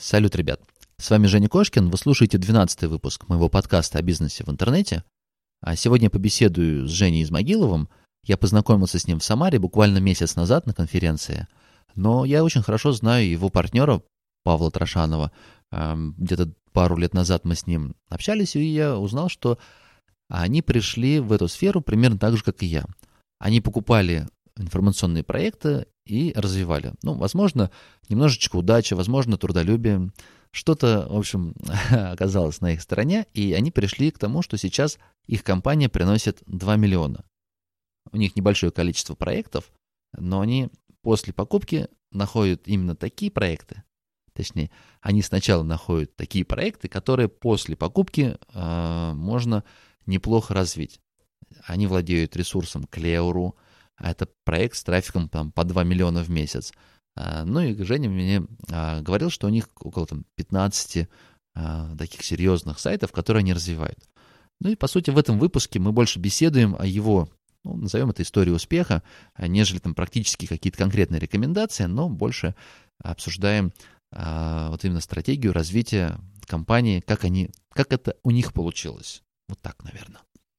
Салют, ребят! С вами Женя Кошкин, вы слушаете 12 выпуск моего подкаста о бизнесе в интернете. А сегодня побеседую с Женей Измогиловым. Я познакомился с ним в Самаре буквально месяц назад на конференции, но я очень хорошо знаю его партнера Павла Трошанова. Где-то пару лет назад мы с ним общались, и я узнал, что они пришли в эту сферу примерно так же, как и я. Они покупали информационные проекты и развивали. Ну, возможно, немножечко удача, возможно, трудолюбие. Что-то, в общем, оказалось на их стороне, и они пришли к тому, что сейчас их компания приносит 2 миллиона. У них небольшое количество проектов, но они после покупки находят именно такие проекты, точнее, они сначала находят такие проекты, которые после покупки э, можно неплохо развить. Они владеют ресурсом Clear.ru, а это проект с трафиком там, по 2 миллиона в месяц. А, ну и Женя мне а, говорил, что у них около там, 15 а, таких серьезных сайтов, которые они развивают. Ну и по сути в этом выпуске мы больше беседуем о его, ну, назовем это историей успеха, нежели там практически какие-то конкретные рекомендации, но больше обсуждаем вот именно стратегию развития компании, как они, как это у них получилось. Вот так, наверное.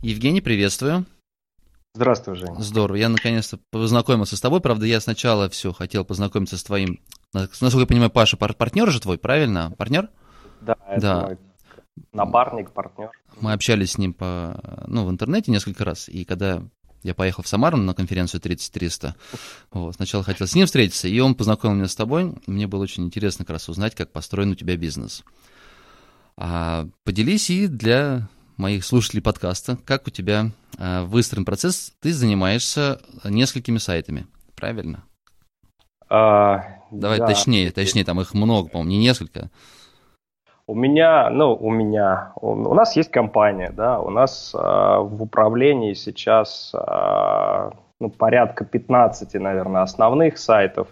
Евгений, приветствую. Здравствуй, Женя. Здорово. Я наконец-то познакомился с тобой. Правда, я сначала все хотел познакомиться с твоим, насколько я понимаю, Паша, партнер же твой, правильно? Партнер? Да, это да. мой напарник, партнер. Мы общались с ним по, ну, в интернете несколько раз, и когда я поехал в Самару на конференцию 3300. Вот, сначала хотел с ним встретиться, и он познакомил меня с тобой. Мне было очень интересно как раз узнать, как построен у тебя бизнес. А, поделись и для моих слушателей подкаста, как у тебя э, выстроен процесс. Ты занимаешься несколькими сайтами, правильно? А, Давай да. точнее, точнее, там их много, по-моему, не несколько. У меня, ну, у меня, у, у нас есть компания, да, у нас э, в управлении сейчас э, ну, порядка 15, наверное, основных сайтов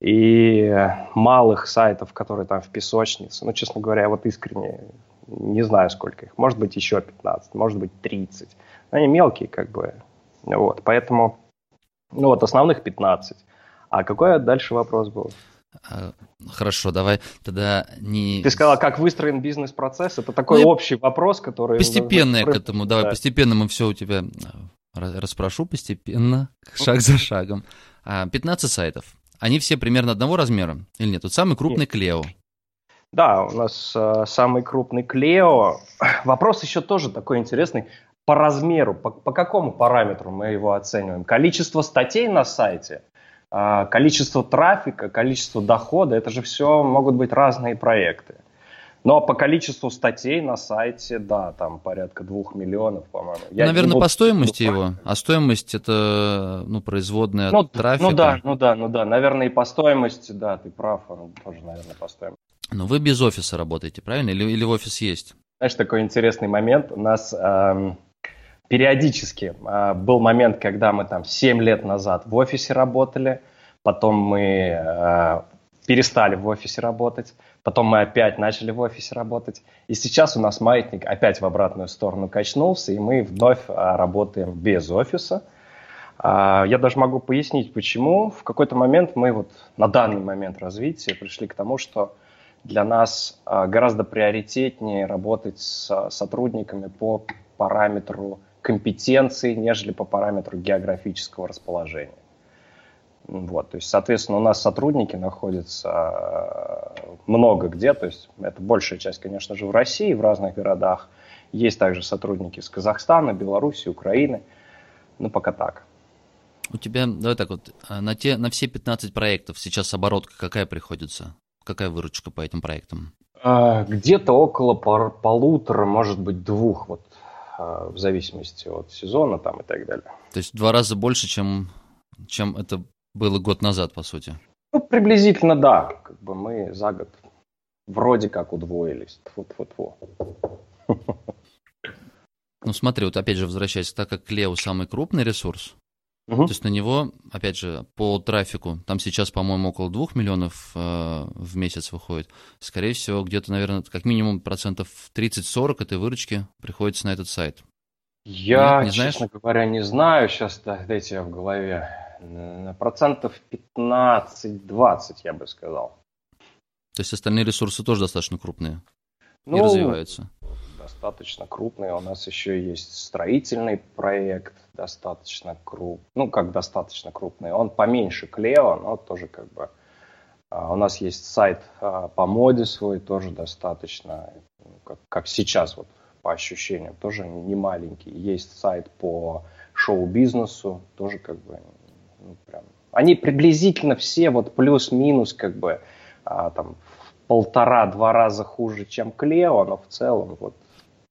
и малых сайтов, которые там в песочнице. Ну, честно говоря, вот искренне не знаю сколько их, может быть еще 15, может быть 30. Они мелкие как бы, вот, поэтому, ну вот основных 15. А какой дальше вопрос был? А, хорошо, давай тогда не... Ты сказала, как выстроен бизнес-процесс? Это такой ну, общий вопрос, который... Постепенно я к этому, давай, да. постепенно мы все у тебя а, расспрошу, постепенно, шаг за шагом. 15 а, сайтов. Они все примерно одного размера или нет? Тут самый крупный Клео. Да, у нас э, самый крупный Клео. Вопрос еще тоже такой интересный. По размеру, по, по какому параметру мы его оцениваем? Количество статей на сайте, э, количество трафика, количество дохода, это же все могут быть разные проекты. Но по количеству статей на сайте, да, там порядка двух миллионов, по-моему. Я Наверное, буду... по стоимости его. А стоимость это ну, производная ну, от трафика. Ну да, ну да, ну да. Наверное, и по стоимости, да, ты прав, он тоже, наверное, по стоимости. Но вы без офиса работаете, правильно? Или, или офис есть? Знаешь, такой интересный момент. У нас эм, периодически э, был момент, когда мы там 7 лет назад в офисе работали, потом мы э, перестали в офисе работать, потом мы опять начали в офисе работать, и сейчас у нас маятник опять в обратную сторону качнулся, и мы вновь э, работаем без офиса. Э, я даже могу пояснить, почему. В какой-то момент мы вот на данный момент развития пришли к тому, что для нас а, гораздо приоритетнее работать с сотрудниками по параметру компетенции, нежели по параметру географического расположения. Вот, то есть, соответственно, у нас сотрудники находятся а, много где, то есть это большая часть, конечно же, в России, в разных городах. Есть также сотрудники из Казахстана, Беларуси, Украины. Ну, пока так. У тебя, давай так вот, а, на, те, на все 15 проектов сейчас оборотка какая приходится? Какая выручка по этим проектам? А, где-то около пол- полутора, может быть, двух, вот а, в зависимости от сезона там и так далее. То есть в два раза больше, чем, чем это было год назад, по сути? Ну, приблизительно, да. Как бы мы за год вроде как удвоились. Тьфу-тьфу-тьфу. Ну смотри, вот опять же возвращаясь, так как Клео самый крупный ресурс, угу. то есть на него, опять же, по трафику, там сейчас, по-моему, около 2 миллионов э, в месяц выходит, скорее всего, где-то, наверное, как минимум процентов 30-40 этой выручки приходится на этот сайт. Я, Нет, не честно знаешь? говоря, не знаю сейчас, дайте я в голове. Процентов 15-20, я бы сказал. То есть остальные ресурсы тоже достаточно крупные ну, и развиваются? Достаточно крупные. У нас еще есть строительный проект, достаточно крупный. Ну, как достаточно крупный. Он поменьше Клео, но тоже как бы... А, у нас есть сайт а, по моде свой, тоже достаточно, как, как сейчас вот по ощущениям, тоже не маленький. Есть сайт по шоу-бизнесу, тоже как бы ну, прям. Они приблизительно все вот плюс-минус как бы а, там полтора-два раза хуже, чем Клео, но в целом вот.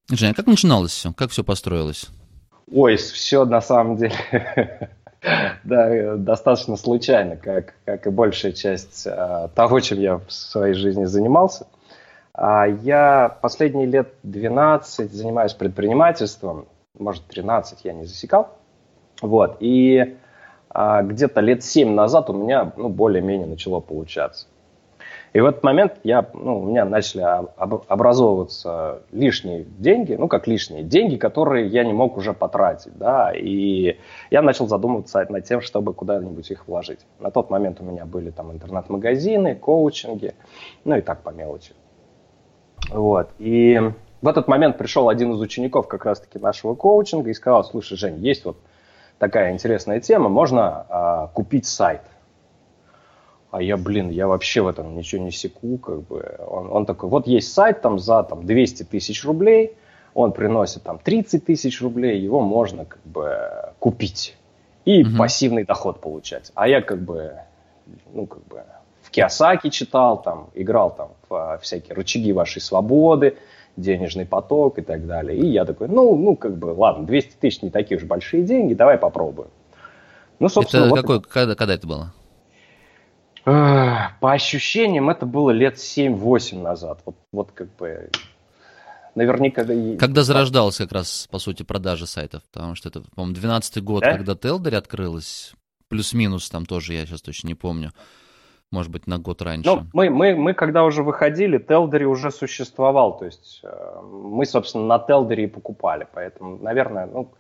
Женя, как начиналось все? Как все построилось? Ой, все на самом деле да, достаточно случайно, как, как и большая часть а, того, чем я в своей жизни занимался. А, я последние лет 12 занимаюсь предпринимательством, может 13 я не засекал. Вот, и а, где-то лет 7 назад у меня ну, более-менее начало получаться. И в этот момент я, ну, у меня начали образовываться лишние деньги, ну как лишние деньги, которые я не мог уже потратить, да, и я начал задумываться над тем, чтобы куда-нибудь их вложить. На тот момент у меня были там интернет-магазины, коучинги, ну и так по мелочи. Вот, и в этот момент пришел один из учеников как раз-таки нашего коучинга и сказал, слушай, Жень, есть вот такая интересная тема, можно а, купить сайт. А я, блин, я вообще в этом ничего не секу, как бы. Он, он такой, вот есть сайт там за там 200 тысяч рублей, он приносит там 30 тысяч рублей, его можно как бы купить и угу. пассивный доход получать. А я как бы, ну как бы в Киосаки читал, там играл там в всякие рычаги вашей свободы, денежный поток и так далее. И я такой, ну, ну как бы, ладно, 200 тысяч не такие уж большие деньги, давай попробуем. Ну, собственно, это вот какой, когда, когда это было? По ощущениям, это было лет 7-8 назад. Вот, вот как бы наверняка... Когда зарождалась как раз, по сути, продажа сайтов? Потому что это, по-моему, 12 год, да? когда Телдери открылась, плюс-минус там тоже, я сейчас точно не помню. Может быть, на год раньше. Ну, мы, мы, мы когда уже выходили, Телдери уже существовал. То есть э, мы, собственно, на Телдери и покупали. Поэтому, наверное, ну,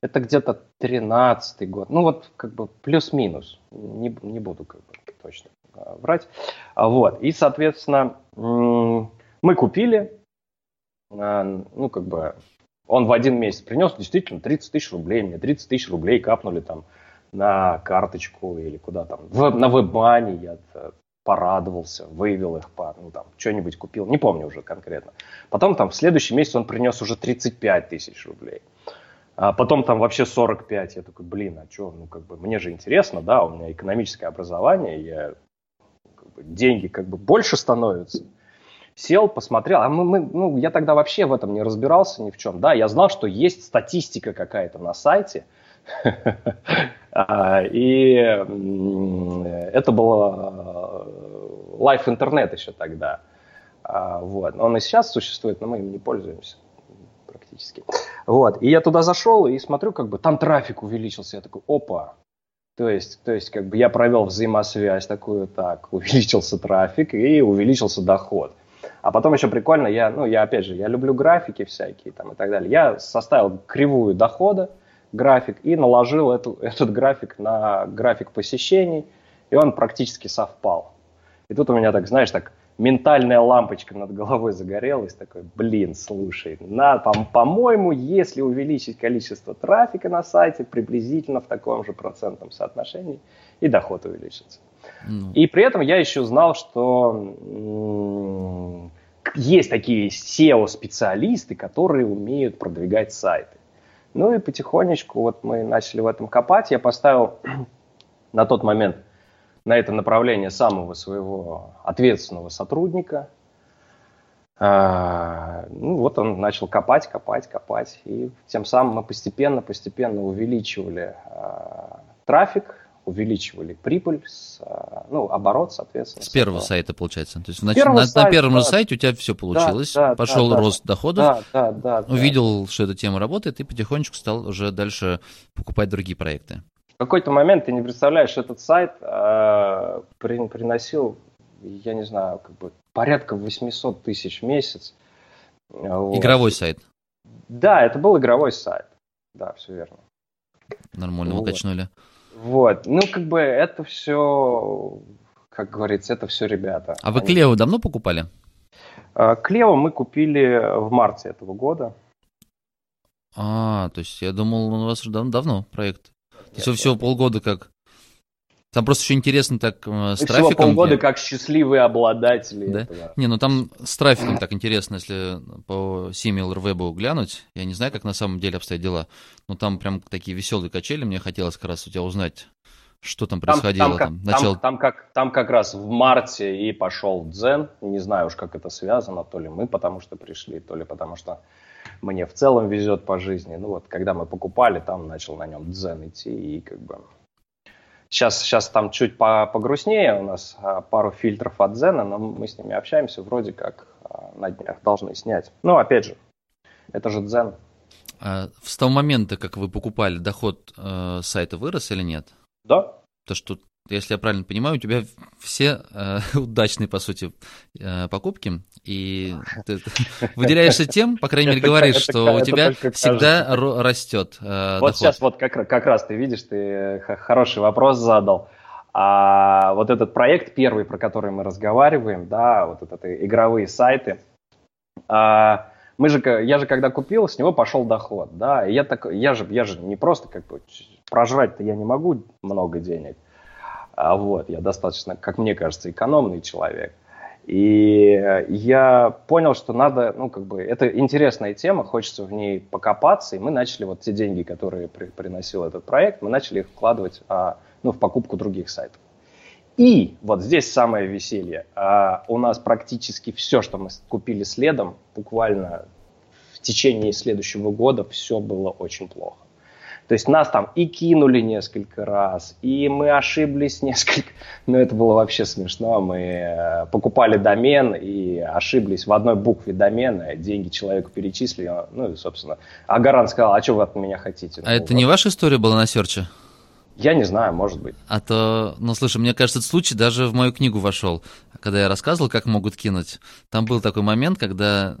это где-то 13 год. Ну, вот как бы плюс-минус. Не, не буду как бы точно врать. А, вот. И, соответственно, мы купили, а, ну, как бы, он в один месяц принес действительно 30 тысяч рублей. Мне 30 тысяч рублей капнули там на карточку или куда там, в, на вебмане я порадовался, вывел их, по, ну там, что-нибудь купил, не помню уже конкретно. Потом там в следующий месяц он принес уже 35 тысяч рублей. А потом там вообще 45. Я такой, блин, а что, ну как бы мне же интересно, да, у меня экономическое образование, я, как бы, деньги как бы больше становятся. Сел, посмотрел, а мы, мы, ну, я тогда вообще в этом не разбирался ни в чем. Да, я знал, что есть статистика какая-то на сайте, а, и это было лайф интернет еще тогда. А, вот. Он и сейчас существует, но мы им не пользуемся практически. Вот. И я туда зашел и смотрю, как бы там трафик увеличился. Я такой, опа. То есть, то есть, как бы я провел взаимосвязь такую, так, увеличился трафик и увеличился доход. А потом еще прикольно, я, ну, я опять же, я люблю графики всякие там и так далее. Я составил кривую дохода, график, и наложил эту, этот график на график посещений, и он практически совпал. И тут у меня так, знаешь, так ментальная лампочка над головой загорелась, такой, блин, слушай, на, по- по-моему, если увеличить количество трафика на сайте приблизительно в таком же процентном соотношении, и доход увеличится. Ну. И при этом я еще знал, что м- есть такие SEO-специалисты, которые умеют продвигать сайты. Ну и потихонечку вот мы начали в этом копать. Я поставил на тот момент на это направление самого своего ответственного сотрудника. А, ну, вот он начал копать, копать, копать. И тем самым мы постепенно, постепенно увеличивали а, трафик, увеличивали прибыль, с, а, ну, оборот, соответственно. С первого сайта, получается. То есть на, на, сайта, на первом да. сайте у тебя все получилось, да, да, пошел да, рост да, доходов, да, да, да, увидел, да. что эта тема работает, и потихонечку стал уже дальше покупать другие проекты. В какой-то момент ты не представляешь, этот сайт э, приносил, я не знаю, как бы порядка 800 тысяч в месяц. Игровой вот. сайт? Да, это был игровой сайт. Да, все верно. Нормально вот. качнули. Вот. Ну, как бы это все, как говорится, это все ребята. А вы Они... Клео давно покупали? А, Клео мы купили в марте этого года. А, то есть я думал, у вас уже дав- давно проект. Вы всего полгода как там просто еще интересно так э, с И трафиком. Всего полгода где... как счастливые обладатели. Да? Этого. Не, ну там с трафиком так интересно, если по SimilarWeb глянуть. Я не знаю, как на самом деле обстоят дела, но там прям такие веселые качели. Мне хотелось как раз у тебя узнать, что там происходило. Там, там, там, начало... там, там, как, там как раз в марте и пошел дзен. Не знаю уж, как это связано. То ли мы потому что пришли, то ли потому что мне в целом везет по жизни. Ну вот, когда мы покупали, там начал на нем дзен идти и как бы Сейчас, сейчас там чуть погрустнее, у нас а, пару фильтров от Зена, но мы с ними общаемся, вроде как а, на днях должны снять. Ну, опять же, это же Дзен. А с того момента, как вы покупали, доход э, сайта вырос или нет? Да. То, что если я правильно понимаю, у тебя все э, удачные, по сути, э, покупки, и ты выделяешься тем, по крайней мере, говоришь, что у тебя всегда растет э, Вот сейчас вот как, раз ты видишь, ты хороший вопрос задал. А вот этот проект первый, про который мы разговариваем, да, вот это, это игровые сайты, а, мы же, я же когда купил, с него пошел доход, да, и я так, я же, я же не просто как бы прожрать-то я не могу много денег, а вот, я достаточно, как мне кажется, экономный человек. И я понял, что надо, ну, как бы, это интересная тема, хочется в ней покопаться, и мы начали вот те деньги, которые при, приносил этот проект, мы начали их вкладывать, а, ну, в покупку других сайтов. И вот здесь самое веселье. А, у нас практически все, что мы купили следом, буквально в течение следующего года, все было очень плохо. То есть нас там и кинули несколько раз, и мы ошиблись несколько. Ну, это было вообще смешно. Мы э, покупали домен и ошиблись в одной букве домена, деньги человеку перечислили. Ну, и, собственно, а Гарант сказал, а что вы от меня хотите? А ну, это вот. не ваша история была на серче? Я не знаю, может быть. А то, ну слушай, мне кажется, этот случай даже в мою книгу вошел. Когда я рассказывал, как могут кинуть, там был такой момент, когда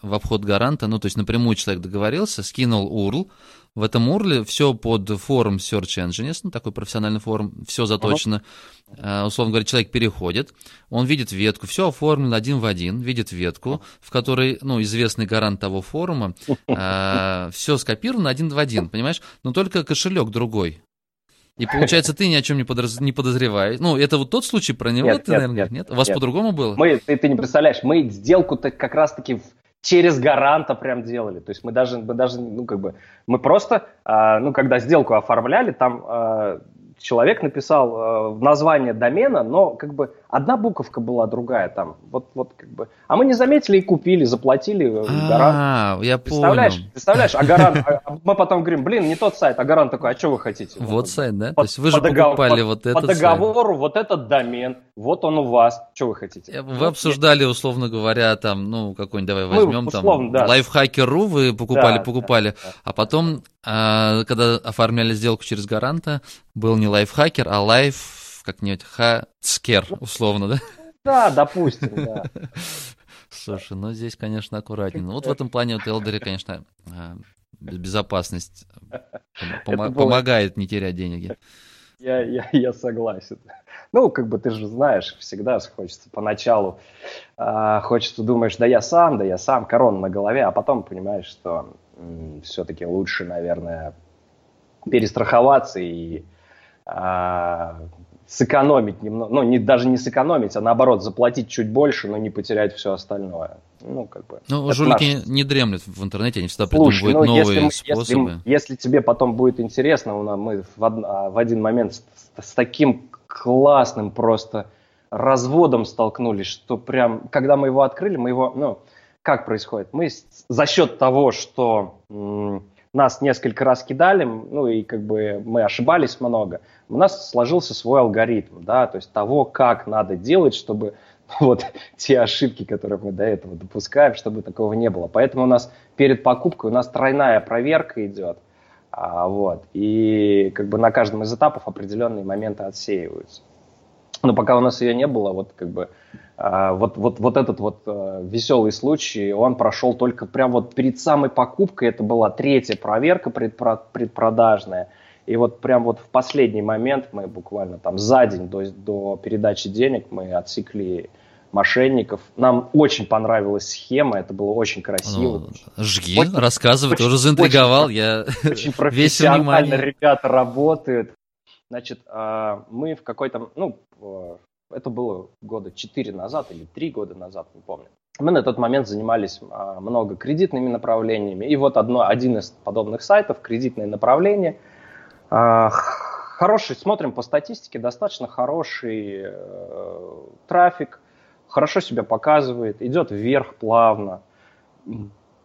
в обход гаранта, ну то есть напрямую человек договорился, скинул URL, в этом URL все под форум Search Engines, ну, такой профессиональный форум, все заточено. Uh-huh. условно говоря, человек переходит, он видит ветку, все оформлено один в один, видит ветку, в которой, ну, известный гарант того форума, uh, все скопировано один в один, понимаешь? Но только кошелек другой. И получается, ты ни о чем не, подоз... не подозреваешь. Ну, это вот тот случай про него, нет, ты, нет, наверное, нет? нет? У вас нет. по-другому было? Мы, ты, ты не представляешь, мы сделку-то как раз-таки в через гаранта прям делали. То есть мы даже, мы даже, ну как бы, мы просто, э, ну когда сделку оформляли, там э, человек написал э, название домена, но как бы одна буковка была другая там. Вот, вот как бы. А мы не заметили и купили, заплатили э, гарант. А, я представляешь, понял. Представляешь, а гарант, а мы потом говорим, блин, не тот сайт, а гарант такой, а что вы хотите? Вот сайт, да? То есть вы же покупали вот этот По договору вот этот домен, вот он у вас, что вы хотите? Вы обсуждали, условно говоря, там, ну, какой-нибудь, давай возьмем там, лайфхакер.ру вы покупали, покупали, а потом, а, когда оформляли сделку через гаранта, был не лайфхакер, а лайф, как-нибудь, хацкер, условно, да? Да, допустим, да. Слушай, ну здесь, конечно, аккуратнее. Ну, вот в этом плане вот Элдери, конечно, а, безопасность пом- помогает не терять деньги. Я, я, я согласен. Ну, как бы ты же знаешь, всегда хочется поначалу, э, хочется, думаешь, да я сам, да я сам, корона на голове, а потом понимаешь, что м- все-таки лучше, наверное, перестраховаться и а, сэкономить немного, ну, не, даже не сэкономить, а наоборот, заплатить чуть больше, но не потерять все остальное. Ну, как бы. Ну, жулики наш... не дремлют в интернете, они всегда Слушай, придумывают ну, новые если мы, способы. Если, если тебе потом будет интересно, мы в, од... А, в один момент с, с таким классным просто разводом столкнулись, что прям, когда мы его открыли, мы его, ну, как происходит? Мы за счет того, что нас несколько раз кидали, ну и как бы мы ошибались много, у нас сложился свой алгоритм, да, то есть того, как надо делать, чтобы вот те ошибки, которые мы до этого допускаем, чтобы такого не было. Поэтому у нас перед покупкой у нас тройная проверка идет, а, вот, и как бы на каждом из этапов определенные моменты отсеиваются. Но пока у нас ее не было, вот как бы а, вот, вот, вот этот вот а, веселый случай, он прошел только прям вот перед самой покупкой, это была третья проверка предпро предпродажная, и вот прям вот в последний момент мы буквально там за день до, до передачи денег мы отсекли мошенников. Нам очень понравилась схема, это было очень красиво. Ну, жги, очень, рассказывай, очень, тоже заинтриговал, очень, я очень профессионально ребята работают. Значит, а, мы в какой-то, ну, это было года 4 назад или 3 года назад, не помню. Мы на тот момент занимались а, много кредитными направлениями. И вот одно, один из подобных сайтов, кредитное направление. А, хороший, смотрим по статистике, достаточно хороший э, трафик, хорошо себя показывает, идет вверх плавно.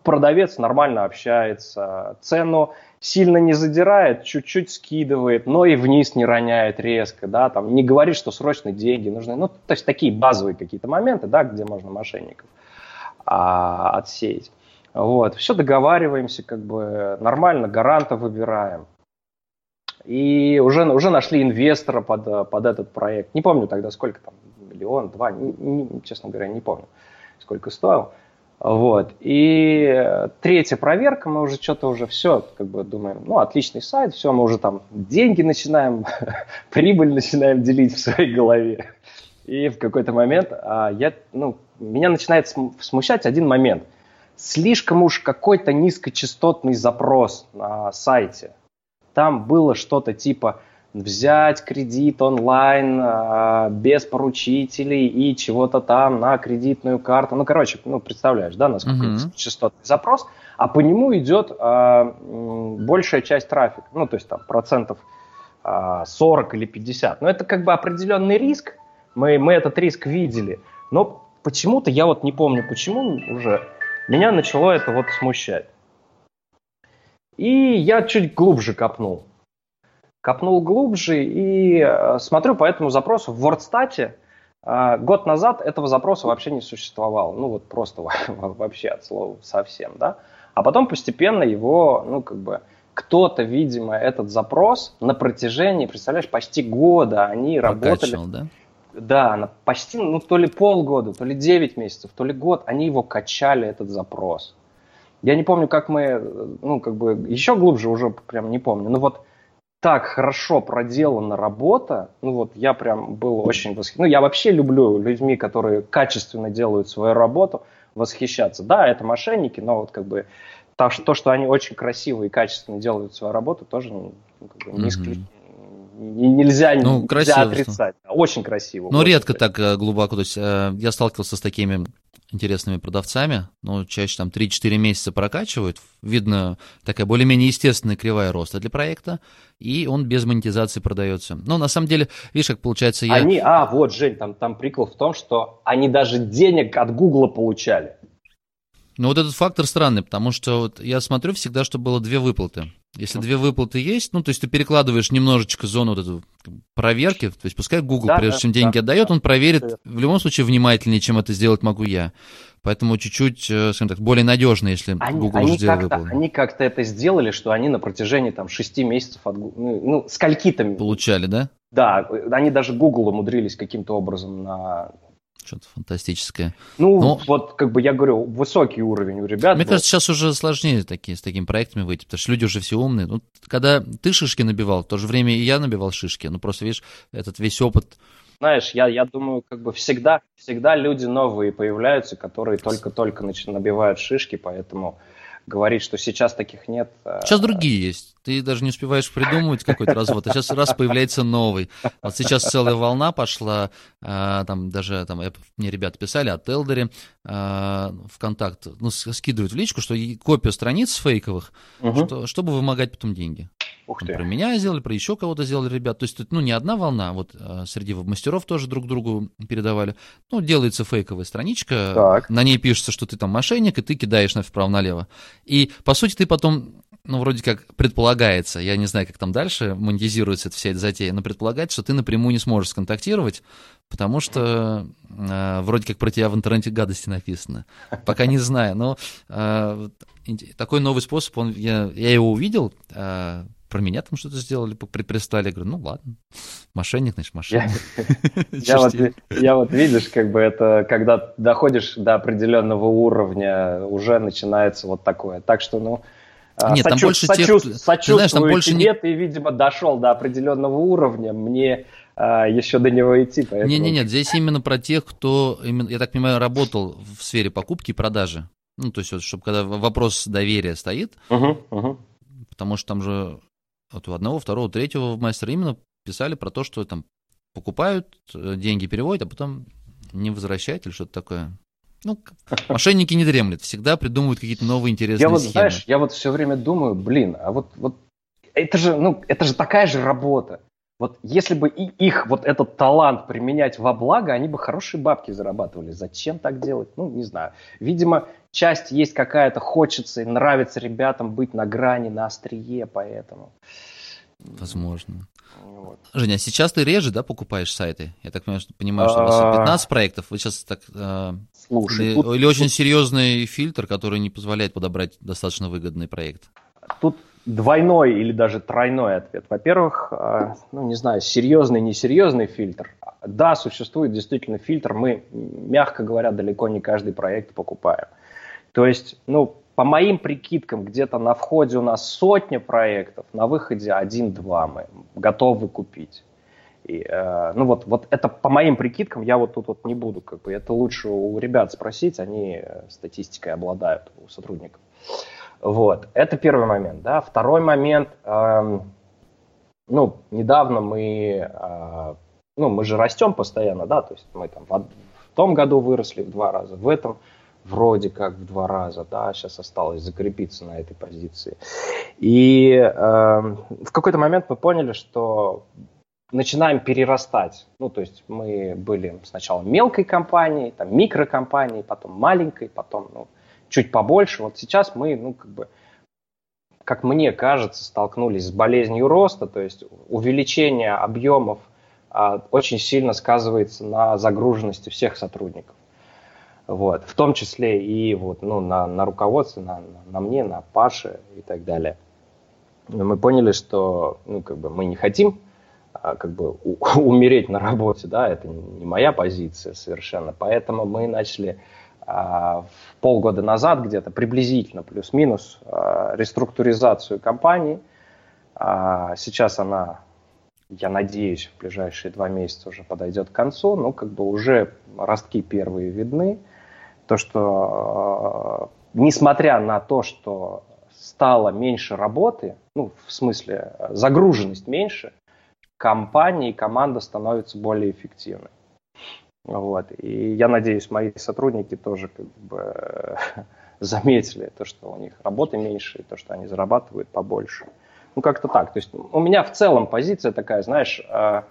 Продавец нормально общается, цену сильно не задирает, чуть-чуть скидывает, но и вниз не роняет резко, да, там не говорит, что срочно деньги нужны, ну, то есть такие базовые какие-то моменты, да, где можно мошенников а, отсеять. Вот, все договариваемся, как бы нормально, гаранта выбираем. И уже, уже нашли инвестора под, под этот проект. Не помню тогда, сколько там, миллион, два, не, не, честно говоря, не помню, сколько стоил. Вот. И третья проверка, мы уже что-то уже все, как бы думаем, ну, отличный сайт, все, мы уже там деньги начинаем, прибыль начинаем делить в своей голове. И в какой-то момент а, я, ну, меня начинает смущать один момент. Слишком уж какой-то низкочастотный запрос на сайте. Там было что-то типа взять кредит онлайн а, без поручителей и чего-то там на кредитную карту. Ну, короче, ну, представляешь, да, насколько uh-huh. частотный запрос, а по нему идет а, большая часть трафика, ну, то есть там процентов а, 40 или 50. Но это как бы определенный риск, мы, мы этот риск видели, но почему-то, я вот не помню почему уже, меня начало это вот смущать. И я чуть глубже копнул копнул глубже и э, смотрю по этому запросу в WordStat. Э, год назад этого запроса вообще не существовало. Ну вот просто вообще от слова совсем, да. А потом постепенно его, ну как бы, кто-то, видимо, этот запрос на протяжении, представляешь, почти года они Покачал, работали. да? Да, почти, ну, то ли полгода, то ли 9 месяцев, то ли год, они его качали, этот запрос. Я не помню, как мы, э, ну, как бы, еще глубже уже прям не помню. Ну, вот так хорошо проделана работа, ну вот я прям был очень восхищен. Ну я вообще люблю людьми, которые качественно делают свою работу, восхищаться. Да, это мошенники, но вот как бы то, что, то, что они очень красиво и качественно делают свою работу, тоже ну, как бы, не исключено. Нельзя, ну, нельзя красиво, отрицать. Что? Очень красиво. Ну, редко красиво. так э, глубоко. То есть э, я сталкивался с такими интересными продавцами, но чаще там 3-4 месяца прокачивают, видно такая более-менее естественная кривая роста для проекта, и он без монетизации продается. Но на самом деле, видишь, как получается я... Они, а, вот, Жень, там, там прикол в том, что они даже денег от Гугла получали. Ну вот этот фактор странный, потому что вот я смотрю всегда, что было две выплаты. Если две выплаты есть, ну, то есть ты перекладываешь немножечко зону вот эту проверки, то есть пускай Google, да, прежде да, чем деньги да, отдает, да, он проверит да. в любом случае внимательнее, чем это сделать могу я. Поэтому чуть-чуть, э, скажем так, более надежно, если они, Google они уже сделал выплату. Они как-то это сделали, что они на протяжении там шести месяцев от ну, ну скольки там... Получали, да? Да, они даже Google умудрились каким-то образом на что-то фантастическое. Ну, Но... вот, как бы я говорю, высокий уровень у ребят. Мне был. кажется, сейчас уже сложнее такие, с такими проектами выйти, потому что люди уже все умные. Ну, когда ты шишки набивал, в то же время и я набивал шишки. Ну, просто, видишь, этот весь опыт... Знаешь, я, я думаю, как бы всегда, всегда люди новые появляются, которые только-только набивают шишки, поэтому говорить, что сейчас таких нет. Э, сейчас другие есть. Ты даже не успеваешь придумывать какой-то развод, а сейчас раз появляется новый. Вот сейчас целая волна пошла, а, там даже там, мне ребята писали от Элдери а, ВКонтакт, ну, скидывают в личку, что копия страниц фейковых, угу. что, чтобы вымогать потом деньги. Ух ты. Про меня сделали, про еще кого-то сделали ребят. То есть, ну, не одна волна, вот а, среди мастеров тоже друг другу передавали. Ну, делается фейковая страничка, так. на ней пишется, что ты там мошенник, и ты кидаешь на вправо-налево. И, по сути, ты потом ну, вроде как предполагается, я не знаю, как там дальше монетизируется вся эта затея, но предполагается, что ты напрямую не сможешь сконтактировать, потому что э, вроде как про тебя в интернете гадости написано. Пока не знаю, но э, такой новый способ, он, я, я его увидел, э, про меня там что-то сделали, прислали. Я говорю, ну ладно, мошенник, значит, мошенник. Я, вот, я вот, видишь, как бы это, когда доходишь до определенного уровня, уже начинается вот такое. Так что, ну, а, нет, там больше тех, сочувствую знаешь, там больше тебе, не... ты, видимо, дошел до определенного уровня, мне а, еще до него идти. Поэтому... Нет, нет, нет, здесь именно про тех, кто, именно, я так понимаю, работал в сфере покупки и продажи. Ну, то есть, вот, чтобы когда вопрос доверия стоит, угу, угу. потому что там же вот у одного, второго, третьего мастера именно писали про то, что там покупают, э, деньги переводят, а потом не возвращают или что-то такое. Ну, мошенники не дремлют, всегда придумывают какие-то новые интересные я вот, схемы. Знаешь, я вот все время думаю, блин, а вот, вот это же, ну, это же такая же работа. Вот если бы и их вот этот талант применять во благо, они бы хорошие бабки зарабатывали. Зачем так делать? Ну, не знаю. Видимо, часть есть какая-то, хочется и нравится ребятам быть на грани, на острие, поэтому. Возможно. Вот. Женя, а сейчас ты реже, да, покупаешь сайты? Я так понимаю, что, понимаю, что у вас 15 а. проектов. Вы сейчас так... Э, Слушай, или, тут, или очень серьезный фильтр, который не позволяет подобрать достаточно выгодный проект? Тут двойной или даже тройной ответ. Во-первых, э, ну, не знаю, серьезный, несерьезный фильтр. Да, существует действительно фильтр. Мы, мягко говоря, далеко не каждый проект покупаем. То есть, ну, по моим прикидкам, где-то на входе у нас сотня проектов, на выходе один-два мы готовы купить. И, э, ну вот, вот это по моим прикидкам, я вот тут вот не буду, как бы это лучше у ребят спросить, они статистикой обладают, у сотрудников. Вот, это первый момент, да. Второй момент, э, ну, недавно мы, э, ну, мы же растем постоянно, да, то есть мы там в, в том году выросли в два раза, в этом вроде как в два раза, да, сейчас осталось закрепиться на этой позиции. И э, в какой-то момент мы поняли, что начинаем перерастать. Ну, то есть мы были сначала мелкой компанией, там, микрокомпанией, потом маленькой, потом ну, чуть побольше. Вот сейчас мы, ну, как бы, как мне кажется, столкнулись с болезнью роста, то есть увеличение объемов а, очень сильно сказывается на загруженности всех сотрудников. Вот, в том числе и вот, ну, на, на руководстве, на, на мне, на Паше и так далее. Мы поняли, что ну, как бы мы не хотим а, как бы у, умереть на работе, да, это не моя позиция совершенно. Поэтому мы начали полгода назад где-то приблизительно плюс-минус а, реструктуризацию компании. А, сейчас она, я надеюсь, в ближайшие два месяца уже подойдет к концу. Ну, как бы уже ростки первые видны то, что несмотря на то, что стало меньше работы, ну, в смысле, загруженность меньше, компания и команда становятся более эффективной. Вот. И я надеюсь, мои сотрудники тоже как бы заметили то, что у них работы меньше, и то, что они зарабатывают побольше. Ну, как-то так. То есть у меня в целом позиция такая, знаешь, э,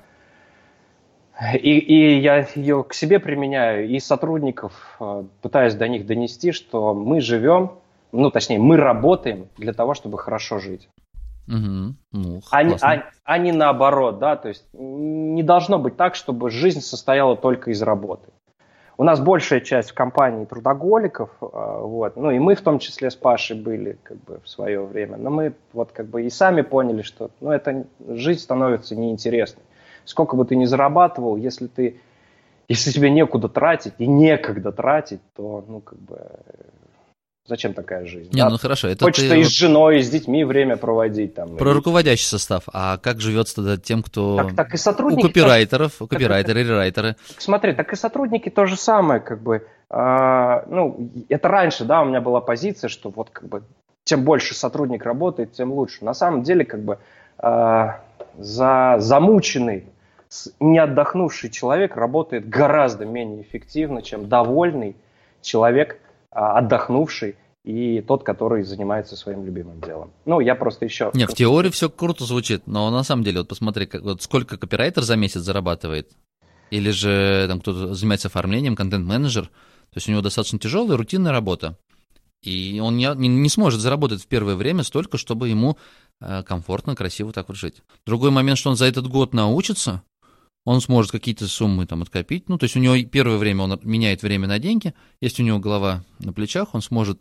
и, и я ее к себе применяю, и сотрудников э, пытаюсь до них донести, что мы живем, ну, точнее, мы работаем для того, чтобы хорошо жить. Угу. Ну, а, а, а не наоборот, да, то есть не должно быть так, чтобы жизнь состояла только из работы. У нас большая часть в компании трудоголиков, э, вот, ну и мы в том числе с Пашей были как бы в свое время, но мы вот как бы и сами поняли, что ну, это жизнь становится неинтересной сколько бы ты ни зарабатывал, если ты, если тебе некуда тратить и некогда тратить, то, ну, как бы, зачем такая жизнь? Не, да? ну хорошо. Это Хочется ты... и с женой, и с детьми время проводить. Там, Про и... руководящий состав. А как живется тогда тем, кто... Так, так и сотрудники... У копирайтеров, у копирайтеры, рерайтеры. Смотри, так и сотрудники то же самое, как бы... А, ну, это раньше, да, у меня была позиция, что вот как бы чем больше сотрудник работает, тем лучше. На самом деле, как бы а, за замученный не отдохнувший человек работает гораздо менее эффективно, чем довольный человек, отдохнувший и тот, который занимается своим любимым делом. Ну, я просто еще... Не, в теории все круто звучит, но на самом деле, вот посмотри, как, вот сколько копирайтер за месяц зарабатывает, или же там кто-то занимается оформлением, контент-менеджер, то есть у него достаточно тяжелая рутинная работа. И он не, не, не сможет заработать в первое время столько, чтобы ему э, комфортно, красиво так вот жить. Другой момент, что он за этот год научится, он сможет какие-то суммы там откопить. Ну, то есть у него первое время он меняет время на деньги. Если у него голова на плечах, он сможет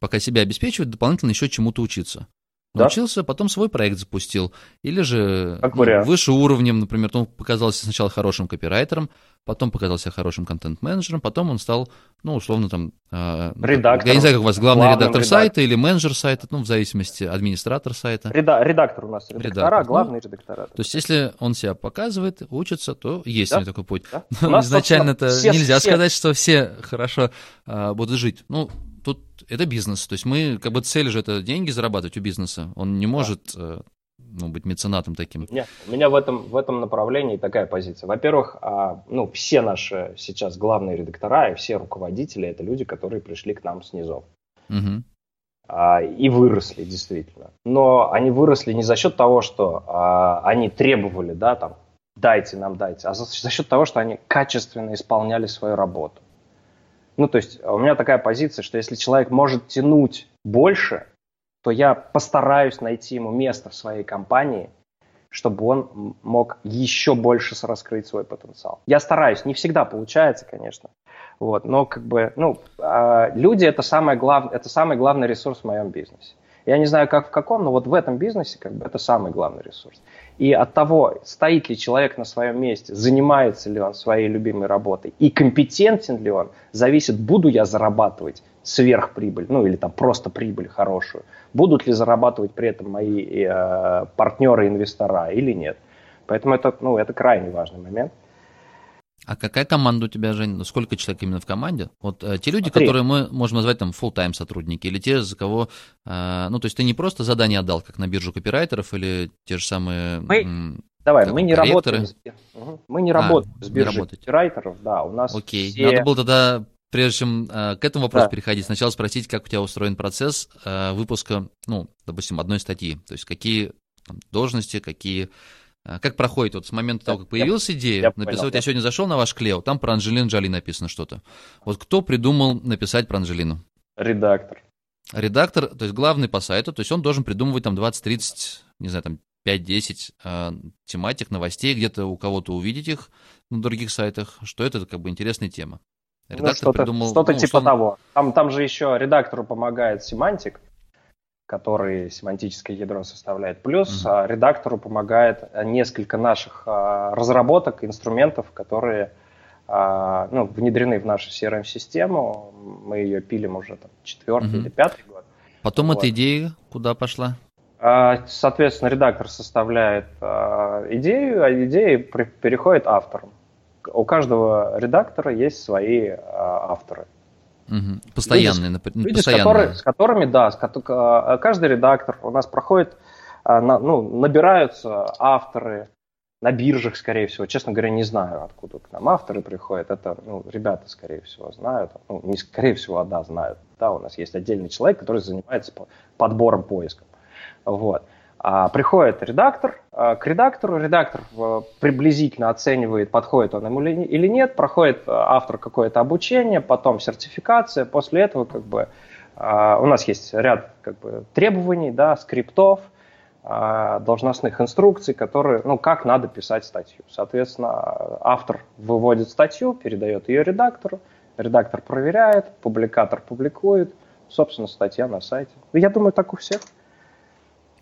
пока себя обеспечивать, дополнительно еще чему-то учиться. Да? потом свой проект запустил. Или же как ну, выше уровнем, например, он показался сначала хорошим копирайтером, потом показался хорошим контент-менеджером, потом он стал, ну, условно, там... Э, редактор. Я не знаю, как у вас, главный редактор редактор. сайта или менеджер сайта, ну, в зависимости, администратор сайта. Реда- редактор у нас, редактора, редактор. главный ну, редактора. То есть, если он себя показывает, учится, то есть да? у него такой путь. Да? Но изначально-то нельзя все... сказать, что все хорошо э, будут жить. Ну, это бизнес. То есть мы, как бы цель же это деньги зарабатывать у бизнеса. Он не может да. Э, ну, быть меценатом таким. Нет, у меня в этом, в этом направлении такая позиция. Во-первых, а, ну, все наши сейчас главные редактора и все руководители это люди, которые пришли к нам снизу. Угу. И выросли, действительно. Но они выросли не за счет того, что а, они требовали, да, там, дайте нам, дайте, а за, за счет того, что они качественно исполняли свою работу. Ну, то есть у меня такая позиция, что если человек может тянуть больше, то я постараюсь найти ему место в своей компании, чтобы он мог еще больше раскрыть свой потенциал. Я стараюсь, не всегда получается, конечно, вот, но как бы, ну, а, люди это самое главное, это самый главный ресурс в моем бизнесе. Я не знаю, как в каком, но вот в этом бизнесе как бы это самый главный ресурс. И от того, стоит ли человек на своем месте, занимается ли он своей любимой работой и компетентен ли он, зависит, буду я зарабатывать сверхприбыль, ну или там просто прибыль хорошую, будут ли зарабатывать при этом мои э, партнеры, инвестора или нет. Поэтому это, ну, это крайне важный момент. А какая команда у тебя, Жень? Ну, сколько человек именно в команде? Вот э, те люди, Смотри. которые мы можем назвать там full-time сотрудники, или те, за кого... Э, ну, то есть ты не просто задание отдал, как на биржу копирайтеров, или те же самые... Мы... Давай, мы не, работаем с, угу. мы не а, работаем с биржей копирайтеров, да, у нас Окей, все... надо было тогда, прежде чем э, к этому вопросу да. переходить, сначала спросить, как у тебя устроен процесс э, выпуска, ну, допустим, одной статьи, то есть какие там, должности, какие как проходит вот с момента того, как появилась я, идея, я написал, вот я сегодня зашел на ваш Клео, там про Анджелину Джоли написано что-то. Вот кто придумал написать про Анджелину? Редактор. Редактор, то есть главный по сайту, то есть он должен придумывать там 20-30, не знаю, там 5-10 э, а, тематик, новостей, где-то у кого-то увидеть их на других сайтах, что это как бы интересная тема. Ну, редактор ну, что-то, придумал... Что-то ну, типа условно... того. Там, там же еще редактору помогает семантик, который семантическое ядро составляет. Плюс mm-hmm. редактору помогает несколько наших а, разработок, инструментов, которые а, ну, внедрены в нашу CRM-систему. Мы ее пилим уже там, четвертый mm-hmm. или пятый год. Потом вот. эта идея куда пошла? Соответственно, редактор составляет идею, а идея переходит авторам. У каждого редактора есть свои авторы. Угу. Постоянные, люди, например. Люди, постоянные. С, которые, с которыми, да, с, а, каждый редактор у нас проходит, а, ну, набираются авторы на биржах, скорее всего. Честно говоря, не знаю, откуда к нам авторы приходят. Это, ну, ребята, скорее всего, знают. Ну, не скорее всего, а да, знают. Да, у нас есть отдельный человек, который занимается подбором, поиском. Вот. А, приходит редактор, а, к редактору, редактор а, приблизительно оценивает, подходит он ему или нет, проходит автор какое-то обучение, потом сертификация, после этого как бы у нас есть ряд как бы, требований, да, скриптов, должностных инструкций, которые, ну, как надо писать статью. Соответственно, автор выводит статью, передает ее редактору, редактор проверяет, публикатор публикует, собственно, статья на сайте. Я думаю, так у всех.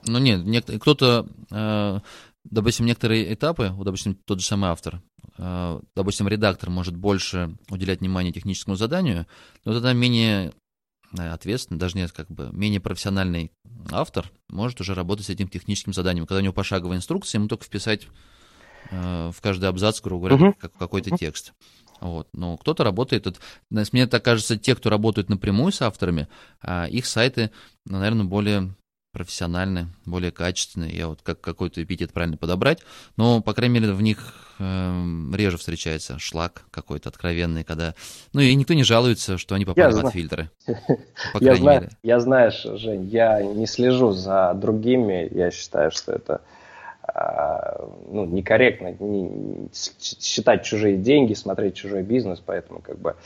Ну нет, кто-то, э, допустим, некоторые этапы, вот, допустим, тот же самый автор, э, допустим, редактор может больше уделять внимание техническому заданию, но тогда менее э, ответственный, даже нет, как бы менее профессиональный автор может уже работать с этим техническим заданием. Когда у него пошаговая инструкция, ему только вписать в каждый абзац, грубо говоря, uh-huh. как, какой-то uh-huh. текст. Вот. Но кто-то работает, вот, мне так кажется, те, кто работают напрямую с авторами, а их сайты, наверное, более профессиональные, более качественные. Я вот как какой-то эпитет правильно подобрать. Но, по крайней мере, в них э, реже встречается шлак какой-то откровенный, когда... Ну, и никто не жалуется, что они попали я в знаю. фильтры. По я, знаю, мере. я знаешь, Жень, я не слежу за другими. Я считаю, что это ну, некорректно не, считать чужие деньги, смотреть чужой бизнес, поэтому как бы,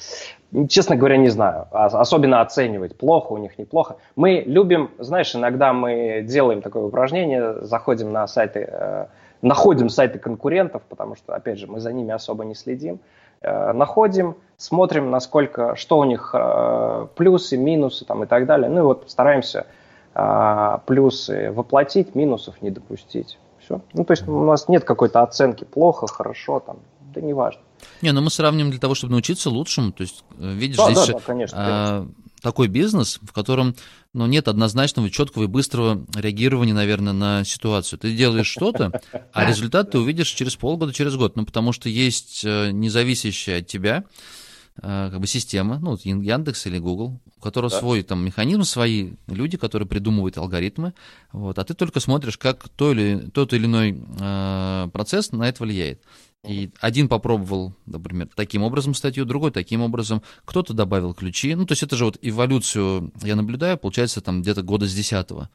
честно говоря, не знаю. А, особенно оценивать, плохо у них, неплохо. Мы любим, знаешь, иногда мы делаем такое упражнение, заходим на сайты, э, находим сайты конкурентов, потому что, опять же, мы за ними особо не следим, э, находим, смотрим, насколько, что у них э, плюсы, минусы там, и так далее. Ну и вот стараемся плюсы воплотить, минусов не допустить. Все. Ну, то есть у нас нет какой-то оценки плохо, хорошо, там, да неважно. Не, ну, мы сравним для того, чтобы научиться лучшему. То есть, э, видишь, да, здесь да, да, конечно, а, конечно. такой бизнес, в котором ну, нет однозначного, четкого и быстрого реагирования, наверное, на ситуацию. Ты делаешь что-то, а результат ты увидишь через полгода, через год. Ну, потому что есть э, независящая от тебя как бы система, ну, Яндекс или Google, у которого да. свой там механизм, свои люди, которые придумывают алгоритмы, вот, а ты только смотришь, как то или, тот или иной э, процесс на это влияет. И один попробовал, например, таким образом статью, другой таким образом, кто-то добавил ключи. Ну, то есть это же вот эволюцию я наблюдаю, получается, там где-то года с десятого.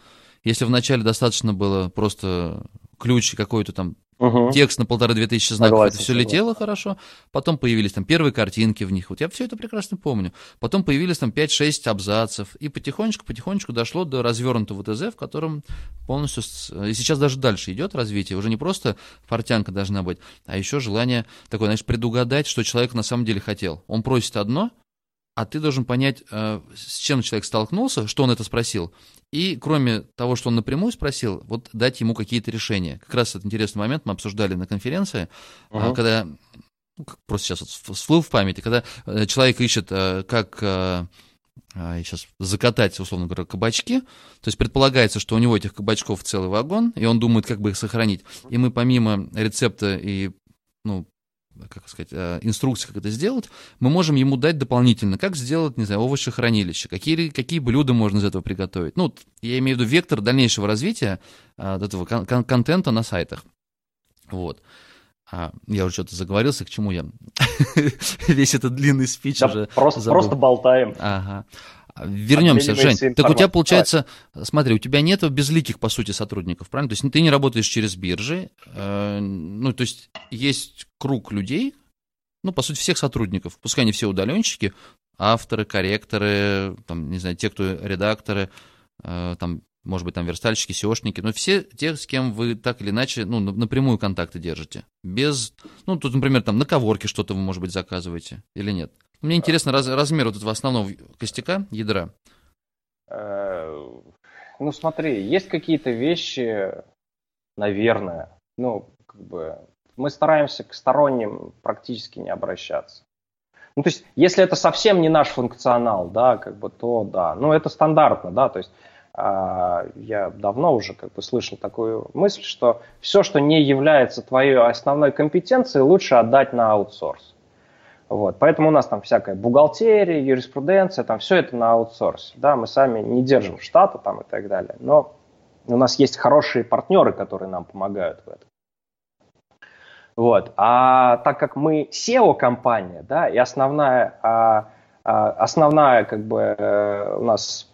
Если вначале достаточно было просто ключ какой-то там Угу. Текст на полторы-две тысячи знаков, согласен, это все согласен. летело хорошо. Потом появились там первые картинки в них. Вот я все это прекрасно помню. Потом появились там 5-6 абзацев. И потихонечку-потихонечку дошло до развернутого ТЗ, в котором полностью... И сейчас даже дальше идет развитие. Уже не просто портянка должна быть, а еще желание такое, знаешь, предугадать, что человек на самом деле хотел. Он просит одно, а ты должен понять, э, с чем человек столкнулся, что он это спросил, и кроме того, что он напрямую спросил, вот дать ему какие-то решения. Как раз этот интересный момент мы обсуждали на конференции, uh-huh. когда ну, просто сейчас вот всплыл в памяти, когда э, человек ищет, э, как сейчас закатать, условно говоря, кабачки. То есть предполагается, что у него этих кабачков целый вагон, и он думает, как бы их сохранить. И мы помимо рецепта и ну, как сказать, э, инструкции, как это сделать, мы можем ему дать дополнительно, как сделать, не знаю, овощехранилище, какие, какие блюда можно из этого приготовить. Ну, я имею в виду вектор дальнейшего развития а, этого кон- контента на сайтах. Вот. А, я уже что-то заговорился, к чему я весь этот длинный спич да уже просто, забыл. просто болтаем. Ага. Вернемся, Жень. Так у тебя получается, смотри, у тебя нет безликих, по сути, сотрудников, правильно? То есть ты не работаешь через биржи, э, ну, то есть есть круг людей, ну, по сути, всех сотрудников, пускай не все удаленщики, авторы, корректоры, там, не знаю, те, кто редакторы, э, там, может быть, там верстальщики, SEOшники, но все те, с кем вы так или иначе, ну, напрямую контакты держите. Без, ну, тут, например, там на коворке что-то вы, может быть, заказываете или нет. Мне интересно раз, размер вот этого основного костяка, ядра. Э, ну, смотри, есть какие-то вещи, наверное, ну, как бы мы стараемся к сторонним практически не обращаться. Ну, то есть, если это совсем не наш функционал, да, как бы, то да. Ну, это стандартно, да, то есть а, я давно уже как бы слышал такую мысль, что все, что не является твоей основной компетенцией, лучше отдать на аутсорс. Вот. Поэтому у нас там всякая бухгалтерия, юриспруденция, там все это на аутсорсе. Да, мы сами не держим штата там и так далее. Но у нас есть хорошие партнеры, которые нам помогают в этом. Вот. А так как мы SEO-компания, да, и основная, а, а, основная как бы э, у нас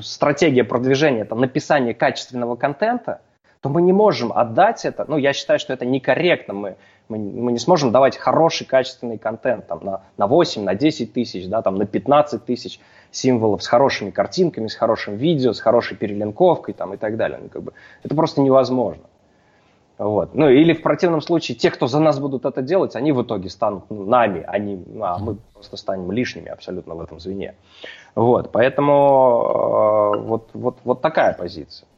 стратегия продвижения, это написание качественного контента, то мы не можем отдать это. Ну, я считаю, что это некорректно. Мы мы, мы не сможем давать хороший, качественный контент там, на, на 8, на 10 тысяч, да, там, на 15 тысяч символов с хорошими картинками, с хорошим видео, с хорошей перелинковкой там, и так далее. Ну, как бы, это просто невозможно. Вот. Ну, или в противном случае, те, кто за нас будут это делать, они в итоге станут нами, они, а мы просто станем лишними абсолютно в этом звене. Вот. Поэтому э, вот, вот, вот такая позиция.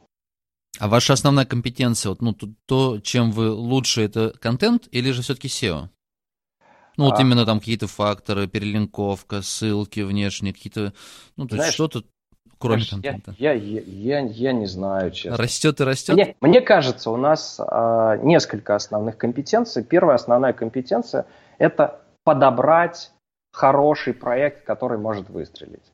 А ваша основная компетенция, вот, ну, то, то, чем вы лучше, это контент или же все-таки SEO? Ну, вот а... именно там какие-то факторы, перелинковка, ссылки внешние, какие-то, ну, то есть что-то кроме знаешь, контента. Я, я, я, я не знаю, честно. Растет и растет? Мне, мне кажется, у нас а, несколько основных компетенций. Первая основная компетенция – это подобрать хороший проект, который может выстрелить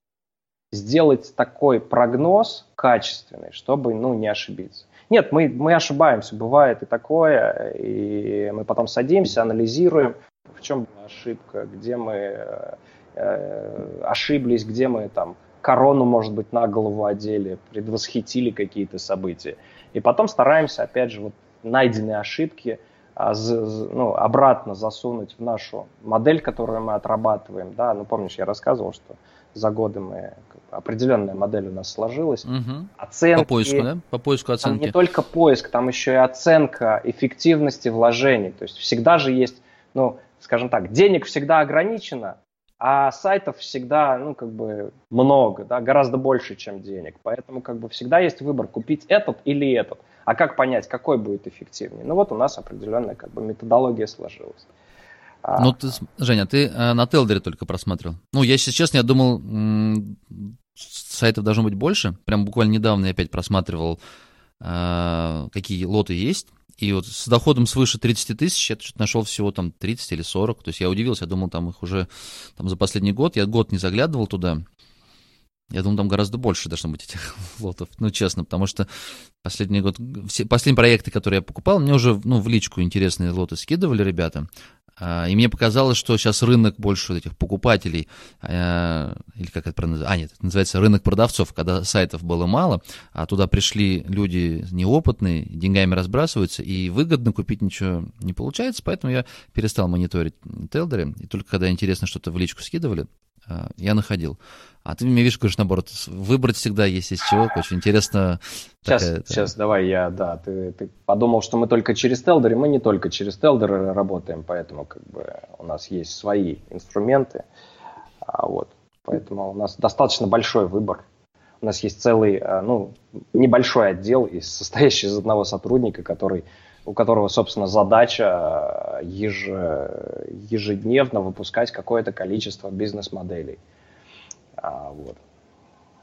сделать такой прогноз качественный, чтобы ну, не ошибиться. Нет, мы, мы ошибаемся, бывает и такое, и мы потом садимся, анализируем, в чем была ошибка, где мы э, э, ошиблись, где мы там корону, может быть, на голову одели, предвосхитили какие-то события. И потом стараемся, опять же, вот найденные ошибки а, ну, обратно засунуть в нашу модель, которую мы отрабатываем. Да? Ну, помнишь, я рассказывал, что за годы мы определенная модель у нас сложилась. Угу. Оценки, По поиску, да? По поиску оценки. Там не только поиск, там еще и оценка эффективности вложений. То есть всегда же есть, ну, скажем так, денег всегда ограничено, а сайтов всегда, ну, как бы много, да, гораздо больше, чем денег. Поэтому, как бы, всегда есть выбор, купить этот или этот. А как понять, какой будет эффективнее? Ну, вот у нас определенная, как бы, методология сложилась. А. Ну, ты, Женя, ты э, на Телдере только просматривал. Ну, я, если честно, я думал, сайтов должно быть больше. Прям буквально недавно я опять просматривал, э, какие лоты есть. И вот с доходом свыше 30 тысяч я нашел всего там 30 или 40. То есть я удивился, я думал, там их уже там, за последний год, я год не заглядывал туда. Я думаю, там гораздо больше должно быть этих лотов, ну, честно, потому что последний год, все последние проекты, которые я покупал, мне уже, ну, в личку интересные лоты скидывали ребята, и мне показалось, что сейчас рынок больше этих покупателей, а, или как это называется, а нет, это называется рынок продавцов, когда сайтов было мало, а туда пришли люди неопытные, деньгами разбрасываются, и выгодно купить ничего не получается, поэтому я перестал мониторить Телдеры, и только когда интересно что-то в личку скидывали, а, я находил. А ты мне видишь, говоришь, наоборот, выбрать всегда есть из чего. Очень интересно. Сейчас, такая, сейчас, давай я, да, ты, ты подумал, что мы только через Телдеры, мы не только через Телдеры работаем, поэтому как бы у нас есть свои инструменты, а, вот, поэтому у нас достаточно большой выбор. У нас есть целый, а, ну, небольшой отдел, состоящий из одного сотрудника, который у которого, собственно, задача еж, ежедневно выпускать какое-то количество бизнес-моделей. А, вот.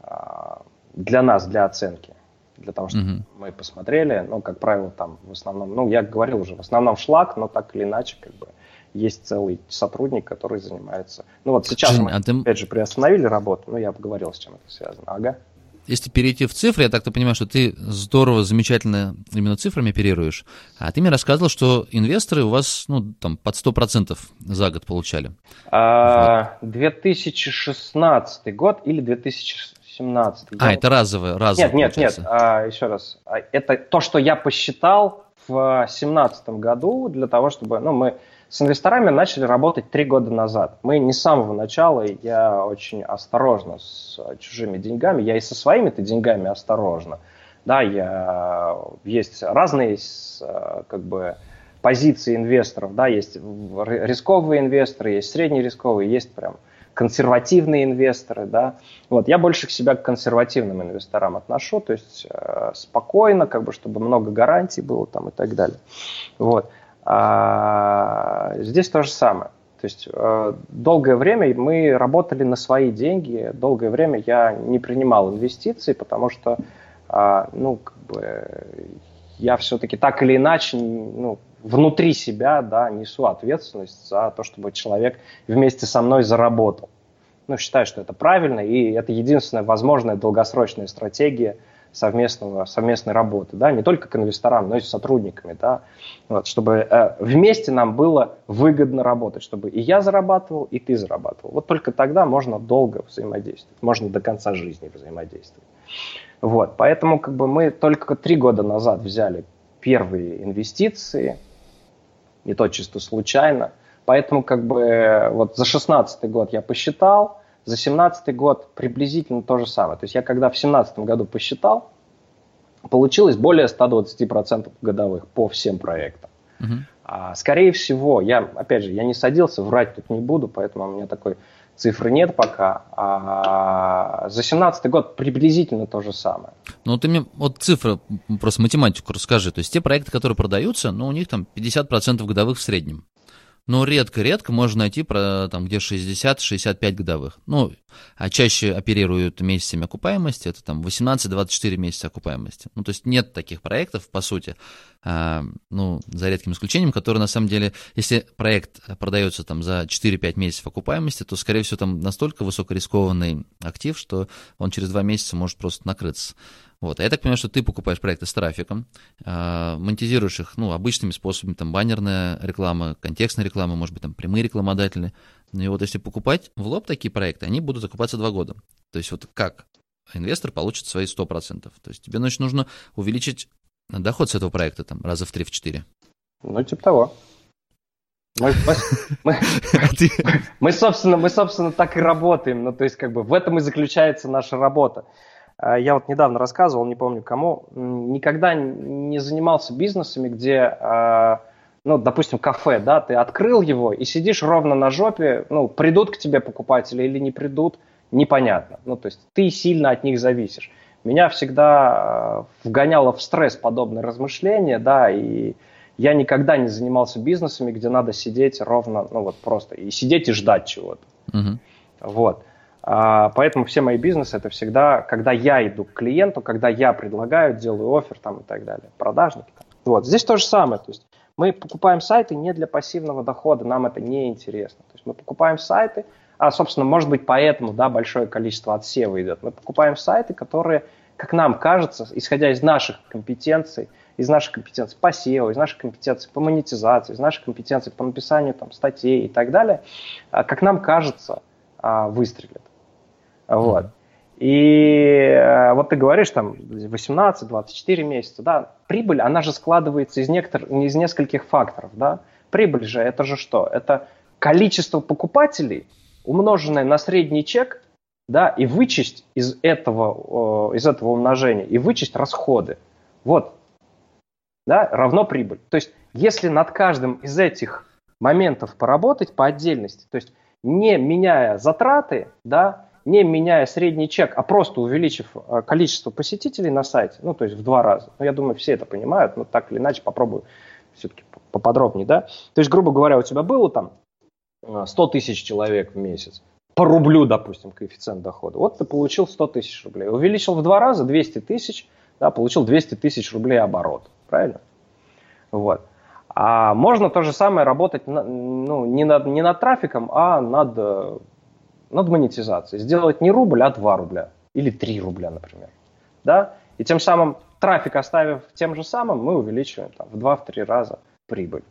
А, для нас, для оценки, для того, чтобы mm-hmm. мы посмотрели, ну, как правило, там в основном, ну, я говорил уже, в основном шлак, но так или иначе, как бы, есть целый сотрудник, который занимается. Ну, вот сейчас Жень, мы, а ты... опять же, приостановили работу, ну, я поговорил, с чем это связано. Ага если перейти в цифры, я так-то понимаю, что ты здорово, замечательно именно цифрами оперируешь, а ты мне рассказывал, что инвесторы у вас, ну, там, под 100% за год получали. А, вот. 2016 год или 2017? А, я... это разовое, разовое, Нет, нет, нет, а, еще раз. А, это то, что я посчитал в 2017 году для того, чтобы, ну, мы с инвесторами начали работать три года назад. Мы не с самого начала, я очень осторожно с чужими деньгами, я и со своими-то деньгами осторожно. Да, я, есть разные как бы, позиции инвесторов, да, есть рисковые инвесторы, есть среднерисковые, есть прям консервативные инвесторы, да. Вот, я больше к себя к консервативным инвесторам отношу, то есть э, спокойно, как бы, чтобы много гарантий было там и так далее. Вот. А здесь то же самое. То есть э, долгое время мы работали на свои деньги, долгое время я не принимал инвестиции, потому что, э, ну, как бы, я все-таки так или иначе, ну, внутри себя, да, несу ответственность за то, чтобы человек вместе со мной заработал. Ну, считаю, что это правильно, и это единственная возможная долгосрочная стратегия – совместного, совместной работы, да, не только к инвесторам, но и с сотрудниками, да, вот, чтобы э, вместе нам было выгодно работать, чтобы и я зарабатывал, и ты зарабатывал. Вот только тогда можно долго взаимодействовать, можно до конца жизни взаимодействовать. Вот, поэтому как бы мы только три года назад взяли первые инвестиции, не то чисто случайно, поэтому как бы вот за 16 год я посчитал, за 2017 год приблизительно то же самое. То есть я когда в 2017 году посчитал, получилось более 120% годовых по всем проектам. Угу. А, скорее всего, я, опять же, я не садился, врать тут не буду, поэтому у меня такой цифры нет пока. А за 2017 год приблизительно то же самое. Ну, ты мне вот цифры, просто математику расскажи. То есть те проекты, которые продаются, ну, у них там 50% годовых в среднем но редко-редко можно найти про, там, где 60-65 годовых. Ну, а чаще оперируют месяцами окупаемости, это там 18-24 месяца окупаемости. Ну, то есть нет таких проектов, по сути, а, ну, за редким исключением, которые на самом деле, если проект продается там за 4-5 месяцев окупаемости, то, скорее всего, там настолько высокорискованный актив, что он через 2 месяца может просто накрыться. Вот. А я так понимаю, что ты покупаешь проекты с трафиком, э, монетизируешь их ну, обычными способами, там баннерная реклама, контекстная реклама, может быть, там прямые рекламодатели. Ну и вот если покупать в лоб такие проекты, они будут закупаться два года. То есть вот как инвестор получит свои 100%. То есть тебе значит, нужно увеличить доход с этого проекта там раза в 3-4? Ну, типа того. Мы, мы, мы, мы, собственно, мы, собственно, так и работаем. Ну, то есть, как бы в этом и заключается наша работа. А, я вот недавно рассказывал, не помню кому, никогда не занимался бизнесами, где, а, ну, допустим, кафе, да, ты открыл его и сидишь ровно на жопе, ну, придут к тебе покупатели или не придут, непонятно. Ну, то есть ты сильно от них зависишь. Меня всегда а, вгоняло в стресс подобное размышление, да, и я никогда не занимался бизнесами, где надо сидеть ровно, ну вот просто, и сидеть и ждать чего-то. Угу. Вот. А, поэтому все мои бизнесы это всегда, когда я иду к клиенту, когда я предлагаю, делаю офер там и так далее, продажники. Вот. Здесь то же самое. То есть мы покупаем сайты не для пассивного дохода, нам это не интересно. То есть мы покупаем сайты, а, собственно, может быть, поэтому да, большое количество отсева идет. Мы покупаем сайты, которые, как нам кажется, исходя из наших компетенций, из наших компетенций по SEO, из наших компетенций по монетизации, из наших компетенций по написанию там, статей и так далее, а, как нам кажется, а, выстрелит. Вот. И э, вот ты говоришь, там, 18-24 месяца, да, прибыль, она же складывается из, некотор... из нескольких факторов, да. Прибыль же, это же что? Это количество покупателей, умноженное на средний чек, да, и вычесть из этого, из этого умножения, и вычесть расходы. Вот да, равно прибыль. То есть, если над каждым из этих моментов поработать по отдельности, то есть не меняя затраты, да, не меняя средний чек, а просто увеличив э, количество посетителей на сайте, ну, то есть в два раза. Ну, я думаю, все это понимают, но так или иначе попробую все-таки поподробнее, да. То есть, грубо говоря, у тебя было там 100 э, тысяч человек в месяц, по рублю, допустим, коэффициент дохода. Вот ты получил 100 тысяч рублей. Увеличил в два раза 200 тысяч, да, получил 200 тысяч рублей оборот правильно? Вот. А можно то же самое работать ну, не, над, не над трафиком, а над, э, над монетизацией. Сделать не рубль, а 2 рубля. Или 3 рубля, например. Да? И тем самым трафик оставив тем же самым, мы увеличиваем там, в 2-3 раза прибыль.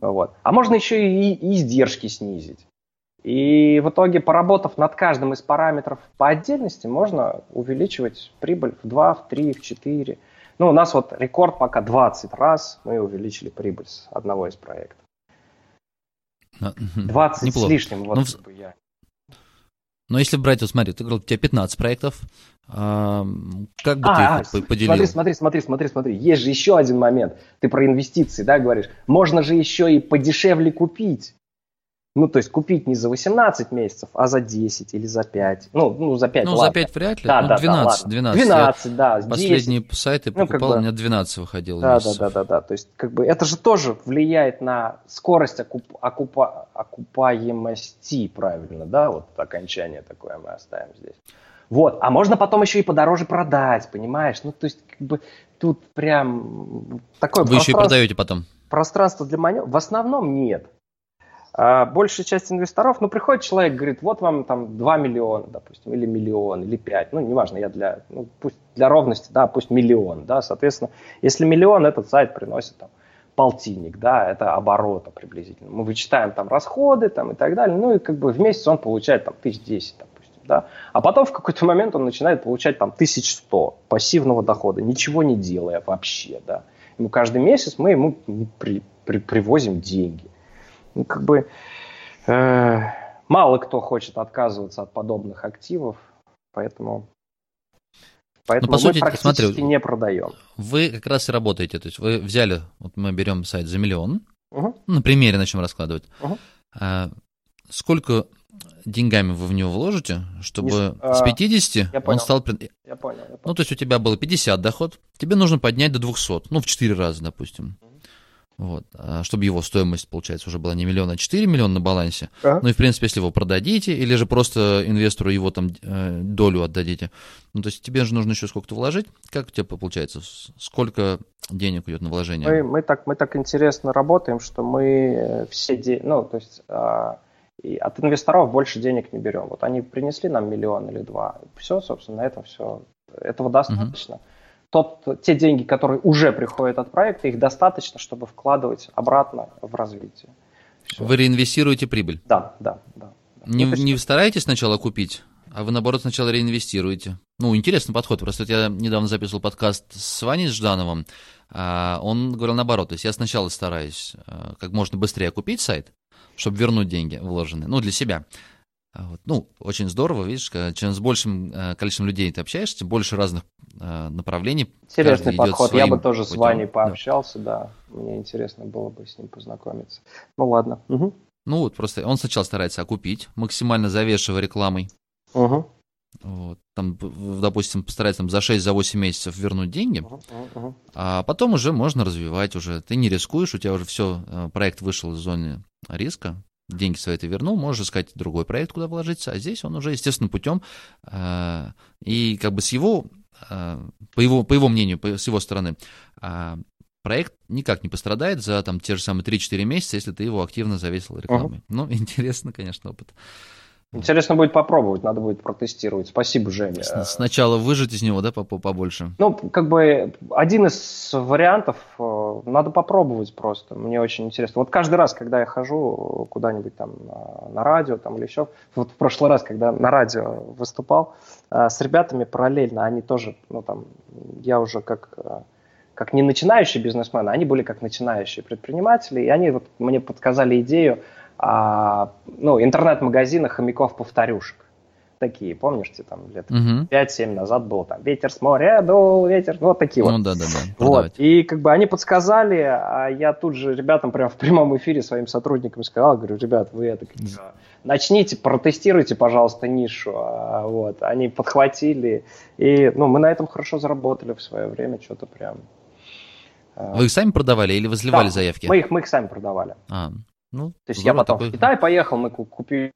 Вот. А можно еще и, и издержки снизить. И в итоге, поработав над каждым из параметров по отдельности, можно увеличивать прибыль в 2, в 3, в 4. Ну, у нас вот рекорд пока 20 раз мы увеличили прибыль с одного из проектов. 20 Неплохо. с лишним, вот ну, как бы я. Но если брать, вот смотри, ты говорил, у тебя 15 проектов, а, как бы а, ты их а, поделил? Смотри, смотри, смотри, смотри, смотри, есть же еще один момент. Ты про инвестиции, да, говоришь. Можно же еще и подешевле купить. Ну, то есть купить не за 18 месяцев, а за 10 или за 5. Ну, ну за 5, Ну, ладно. за 5 вряд ли. Да, ну, да, 12, да, 12. 12, да. 10. Последние сайты покупал, ну, как бы, у меня 12 выходило да, месяцев. Да, да, да, да. То есть, как бы, это же тоже влияет на скорость окуп, окупа, окупаемости, правильно, да? Вот окончание такое мы оставим здесь. Вот, а можно потом еще и подороже продать, понимаешь? Ну, то есть, как бы, тут прям такое Вы еще и продаете потом? Пространство для маневра? В основном нет. А большая часть инвесторов, ну, приходит человек, говорит, вот вам там 2 миллиона, допустим, или миллион, или 5, ну, неважно, я для, ну, пусть для ровности, да, пусть миллион, да, соответственно, если миллион, этот сайт приносит там полтинник, да, это оборота приблизительно. Мы вычитаем там расходы там и так далее, ну, и как бы в месяц он получает там тысяч десять, допустим, да, а потом в какой-то момент он начинает получать там тысяч сто пассивного дохода, ничего не делая вообще, да. Ему каждый месяц мы ему при, при, привозим деньги как бы э, мало кто хочет отказываться от подобных активов, поэтому Поэтому ну, по мы сути, практически смотрю, не продаем. Вы как раз и работаете. То есть вы взяли, вот мы берем сайт за миллион, угу. на примере начнем раскладывать. Угу. А, сколько деньгами вы в него вложите, чтобы Не, с 50 а, он стал... Я понял, я понял. Ну, то есть у тебя было 50 доход, тебе нужно поднять до 200, ну, в 4 раза, допустим. Вот. А чтобы его стоимость, получается, уже была не миллион, а 4 миллиона на балансе. Ага. Ну и, в принципе, если его продадите, или же просто инвестору его там э, долю отдадите, ну, то есть тебе же нужно еще сколько-то вложить. Как у тебя получается? Сколько денег идет на вложение? Мы, мы, так, мы так интересно работаем, что мы э, все деньги, ну, то есть а, и от инвесторов больше денег не берем. Вот они принесли нам миллион или два. Все, собственно, на этом все. Этого достаточно. Угу тот, те деньги, которые уже приходят от проекта, их достаточно, чтобы вкладывать обратно в развитие. Все. Вы реинвестируете прибыль? Да, да, да. Не, ну, не стараетесь сначала купить А вы, наоборот, сначала реинвестируете. Ну, интересный подход. Просто я недавно записывал подкаст с Ваней Ждановым. А он говорил наоборот. То есть я сначала стараюсь а, как можно быстрее купить сайт, чтобы вернуть деньги вложенные. Ну, для себя. А вот. Ну, очень здорово, видишь, чем с большим э, количеством людей ты общаешься, тем больше разных э, направлений. Интересный подход. Я бы тоже путем. с Ваней пообщался, да. да. Мне интересно было бы с ним познакомиться. Ну ладно. Угу. Ну вот, просто он сначала старается окупить, максимально завешивая рекламой. Угу. Вот, там, допустим, постарается там, за 6-8 месяцев вернуть деньги, uh-huh, uh-huh. а потом уже можно развивать уже. Ты не рискуешь, у тебя уже все, э, проект вышел из зоны риска, деньги свои ты вернул, можешь искать другой проект, куда вложиться, а здесь он уже естественным путем, э, и как бы с его, э, по его, по его мнению, по, с его стороны, э, проект никак не пострадает за там те же самые 3-4 месяца, если ты его активно завесил рекламой. Uh-huh. Ну, интересно, конечно, опыт. Интересно будет попробовать, надо будет протестировать. Спасибо, Женя. Сначала выжать из него, да, побольше? Ну, как бы один из вариантов, э, надо попробовать просто. Мне очень интересно. Вот каждый раз, когда я хожу куда-нибудь там на радио там или еще, вот в прошлый раз, когда на радио выступал, э, с ребятами параллельно, они тоже, ну там, я уже как э, как не начинающий бизнесмен, они были как начинающие предприниматели, и они вот мне подсказали идею, а, ну, интернет-магазина хомяков-повторюшек. Такие, помнишь, там лет угу. 5-7 назад было там ветер с моря дул, ветер, вот такие ну, вот. Ну да, да, да. Вот. И как бы они подсказали, а я тут же ребятам прямо в прямом эфире своим сотрудникам сказал, говорю, ребят, вы это начните, протестируйте, пожалуйста, нишу. А, вот. Они подхватили, и ну, мы на этом хорошо заработали в свое время, что-то прям. Вы их сами продавали или возливали да, заявки? Мы их, мы их сами продавали. А, ну, То есть я потом такой... в Китай поехал, мы купили,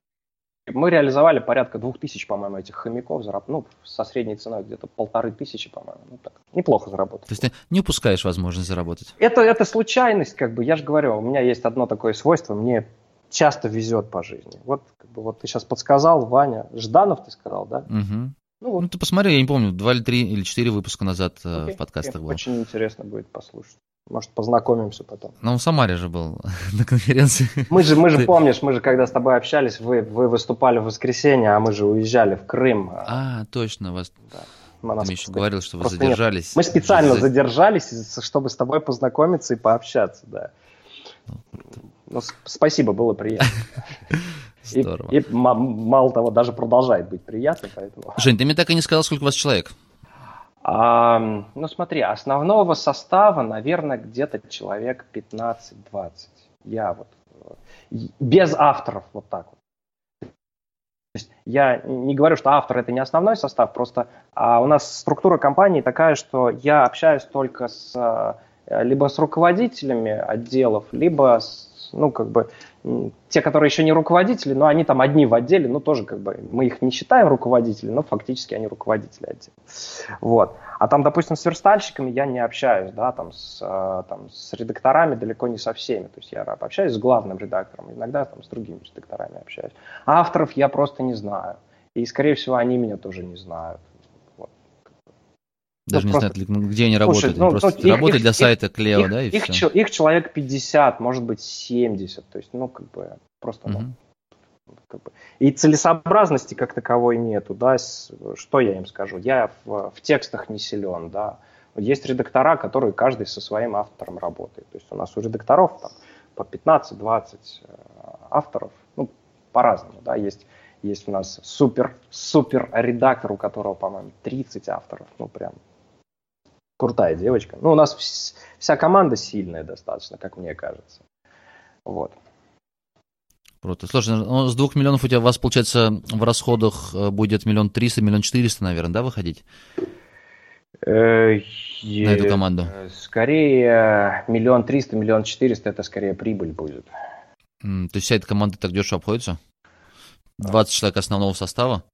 мы реализовали порядка двух тысяч, по-моему, этих хомяков, зараб... ну, со средней ценой где-то полторы тысячи, по-моему, ну, так, неплохо заработали. То есть ты не упускаешь возможность заработать? Это, это случайность, как бы, я же говорю, у меня есть одно такое свойство, мне часто везет по жизни. Вот, как бы, вот ты сейчас подсказал, Ваня, Жданов ты сказал, да? Угу. Ну, вот. ну, ты посмотри, я не помню, два или три или четыре выпуска назад okay, э, в подкастах okay. было. Очень интересно будет послушать. Может, познакомимся потом. Ну, в Самаре же был на конференции. Мы же, мы же помнишь, мы же когда с тобой общались, вы, вы выступали в воскресенье, а мы же уезжали в Крым. А, точно, вас... Да. Ты мне еще говорил, что вы задержались. Нет. Мы специально задержались, чтобы с тобой познакомиться и пообщаться, да. Ну, спасибо, было приятно. Здорово. И, и мало того, даже продолжает быть приятно, поэтому... Жень, ты мне так и не сказал, сколько у вас человек? А, ну смотри, основного состава, наверное, где-то человек 15-20. Я вот э, без авторов вот так вот. То есть я не говорю, что автор это не основной состав, просто а у нас структура компании такая, что я общаюсь только с э, либо с руководителями отделов, либо с, ну как бы те, которые еще не руководители, но они там одни в отделе, ну тоже как бы мы их не считаем руководителями, но фактически они руководители отдела. Вот. А там, допустим, с верстальщиками я не общаюсь, да, там с, э, там, с редакторами далеко не со всеми. То есть я общаюсь с главным редактором, иногда там с другими редакторами общаюсь. А авторов я просто не знаю. И, скорее всего, они меня тоже не знают. Даже ну, не просто... знают, где они работают. Слушай, ну, просто ну, работают их, для их, сайта Клео, их, да, и их, все. их человек 50, может быть, 70. То есть, ну, как бы, просто, угу. ну, как бы. И целесообразности как таковой нету, да, что я им скажу? Я в, в текстах не силен, да. Есть редактора, которые каждый со своим автором работает. То есть у нас у редакторов там по 15-20 э, авторов, ну, по-разному, да, есть есть у нас супер, супер редактор, у которого, по-моему, 30 авторов. Ну, прям крутая девочка. Ну, у нас вся команда сильная достаточно, как мне кажется. Вот. Круто. Слушай, ну, с двух миллионов у тебя у вас, получается, в расходах э, будет миллион триста, миллион четыреста, наверное, да, выходить? Э, На эту команду. Скорее, миллион триста, миллион четыреста, это скорее прибыль будет. То есть вся эта команда так дешево обходится? 20 человек основного состава?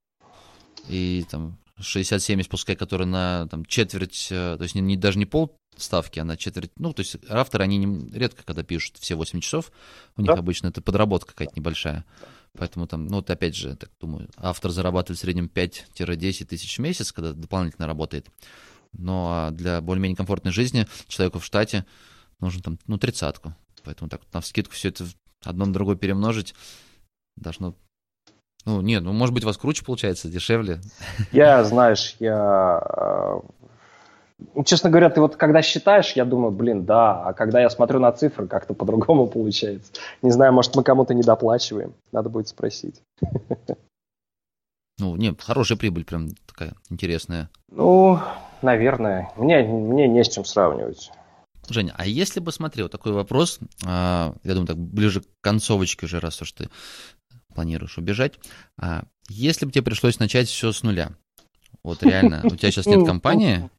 И там 60-70, пускай, которые на там, четверть, э, то есть не, не, даже не пол ставки, а на четверть, ну, то есть авторы, они не, редко когда пишут все 8 часов, у них да. обычно это подработка какая-то небольшая. Поэтому там, ну, вот опять же, так думаю, автор зарабатывает в среднем 5-10 тысяч в месяц, когда дополнительно работает. Но а для более-менее комфортной жизни человеку в штате нужно там, ну, тридцатку. Поэтому так на скидку все это одно на другое перемножить должно Ну, нет, ну, может быть, у вас круче получается, дешевле. Я, знаешь, я... Э, ну, честно говоря, ты вот когда считаешь, я думаю, блин, да, а когда я смотрю на цифры, как-то по-другому получается. Не знаю, может, мы кому-то не доплачиваем, надо будет спросить. Ну, нет, хорошая прибыль, прям такая интересная. Ну, наверное. Мне, мне не с чем сравнивать. Женя, а если бы, смотри, вот такой вопрос, а, я думаю, так ближе к концовочке уже, раз уж ты планируешь убежать, а если бы тебе пришлось начать все с нуля, вот реально, у тебя сейчас нет компании,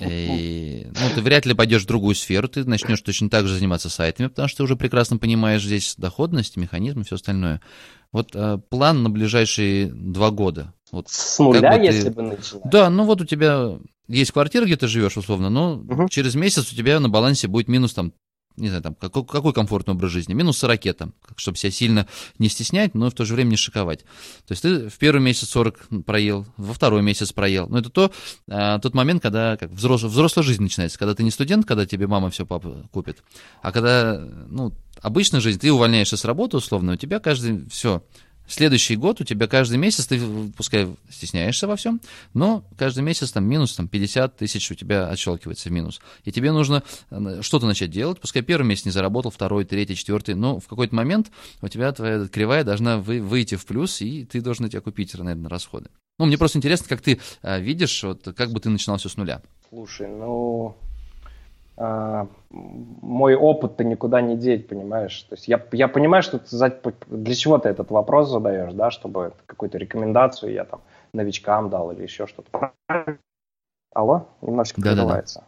и, ну, ты вряд ли пойдешь в другую сферу, ты начнешь точно так же заниматься сайтами, потому что ты уже прекрасно понимаешь здесь доходность, механизм и все остальное. Вот э, план на ближайшие два года. Вот, С нуля, бы если ты... бы начинать? Да, ну вот у тебя есть квартира, где ты живешь, условно, но угу. через месяц у тебя на балансе будет минус там не знаю, там, какой, какой комфортный образ жизни, минус 40, там, чтобы себя сильно не стеснять, но в то же время не шиковать. То есть ты в первый месяц 40 проел, во второй месяц проел. Но это то, а, тот момент, когда как взрослая, взрослая жизнь начинается, когда ты не студент, когда тебе мама все папа купит, а когда, ну, обычная жизнь, ты увольняешься с работы условно, у тебя каждый, все, Следующий год у тебя каждый месяц, ты пускай стесняешься во всем, но каждый месяц там минус там, 50 тысяч у тебя отщелкивается в минус. И тебе нужно э, что-то начать делать. Пускай первый месяц не заработал, второй, третий, четвертый, но в какой-то момент у тебя твоя кривая должна вы, выйти в плюс, и ты должен эти окупить, наверное, расходы. Ну, мне просто интересно, как ты а, видишь, вот, как бы ты начинал все с нуля. Слушай, ну, мой опыт-то никуда не деть, понимаешь? То есть я, я понимаю, что ты за, для чего ты этот вопрос задаешь, да, чтобы какую-то рекомендацию я там новичкам дал или еще что-то. Алло, немножечко да, прерывается.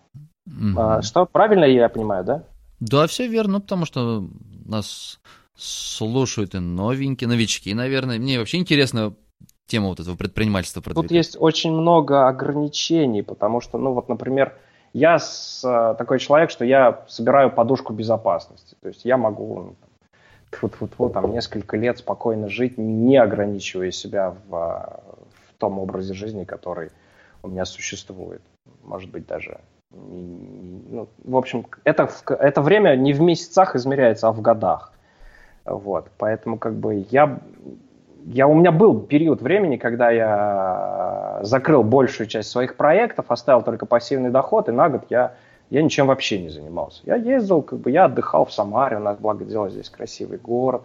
Да, да. А, что, правильно я понимаю, да? Да, все верно, потому что нас слушают и новенькие, новички, наверное. Мне вообще интересно тема вот этого предпринимательства продвигать. Тут есть очень много ограничений, потому что, ну вот, например, я с, э, такой человек, что я собираю подушку безопасности. То есть я могу вот, вот, вот, там несколько лет спокойно жить, не ограничивая себя в, в том образе жизни, который у меня существует. Может быть, даже ну, в общем, это, это время не в месяцах измеряется, а в годах. Вот, поэтому как бы я я, у меня был период времени, когда я закрыл большую часть своих проектов, оставил только пассивный доход, и на год я, я ничем вообще не занимался. Я ездил, как бы я отдыхал в Самаре, у нас, благо дело, здесь красивый город.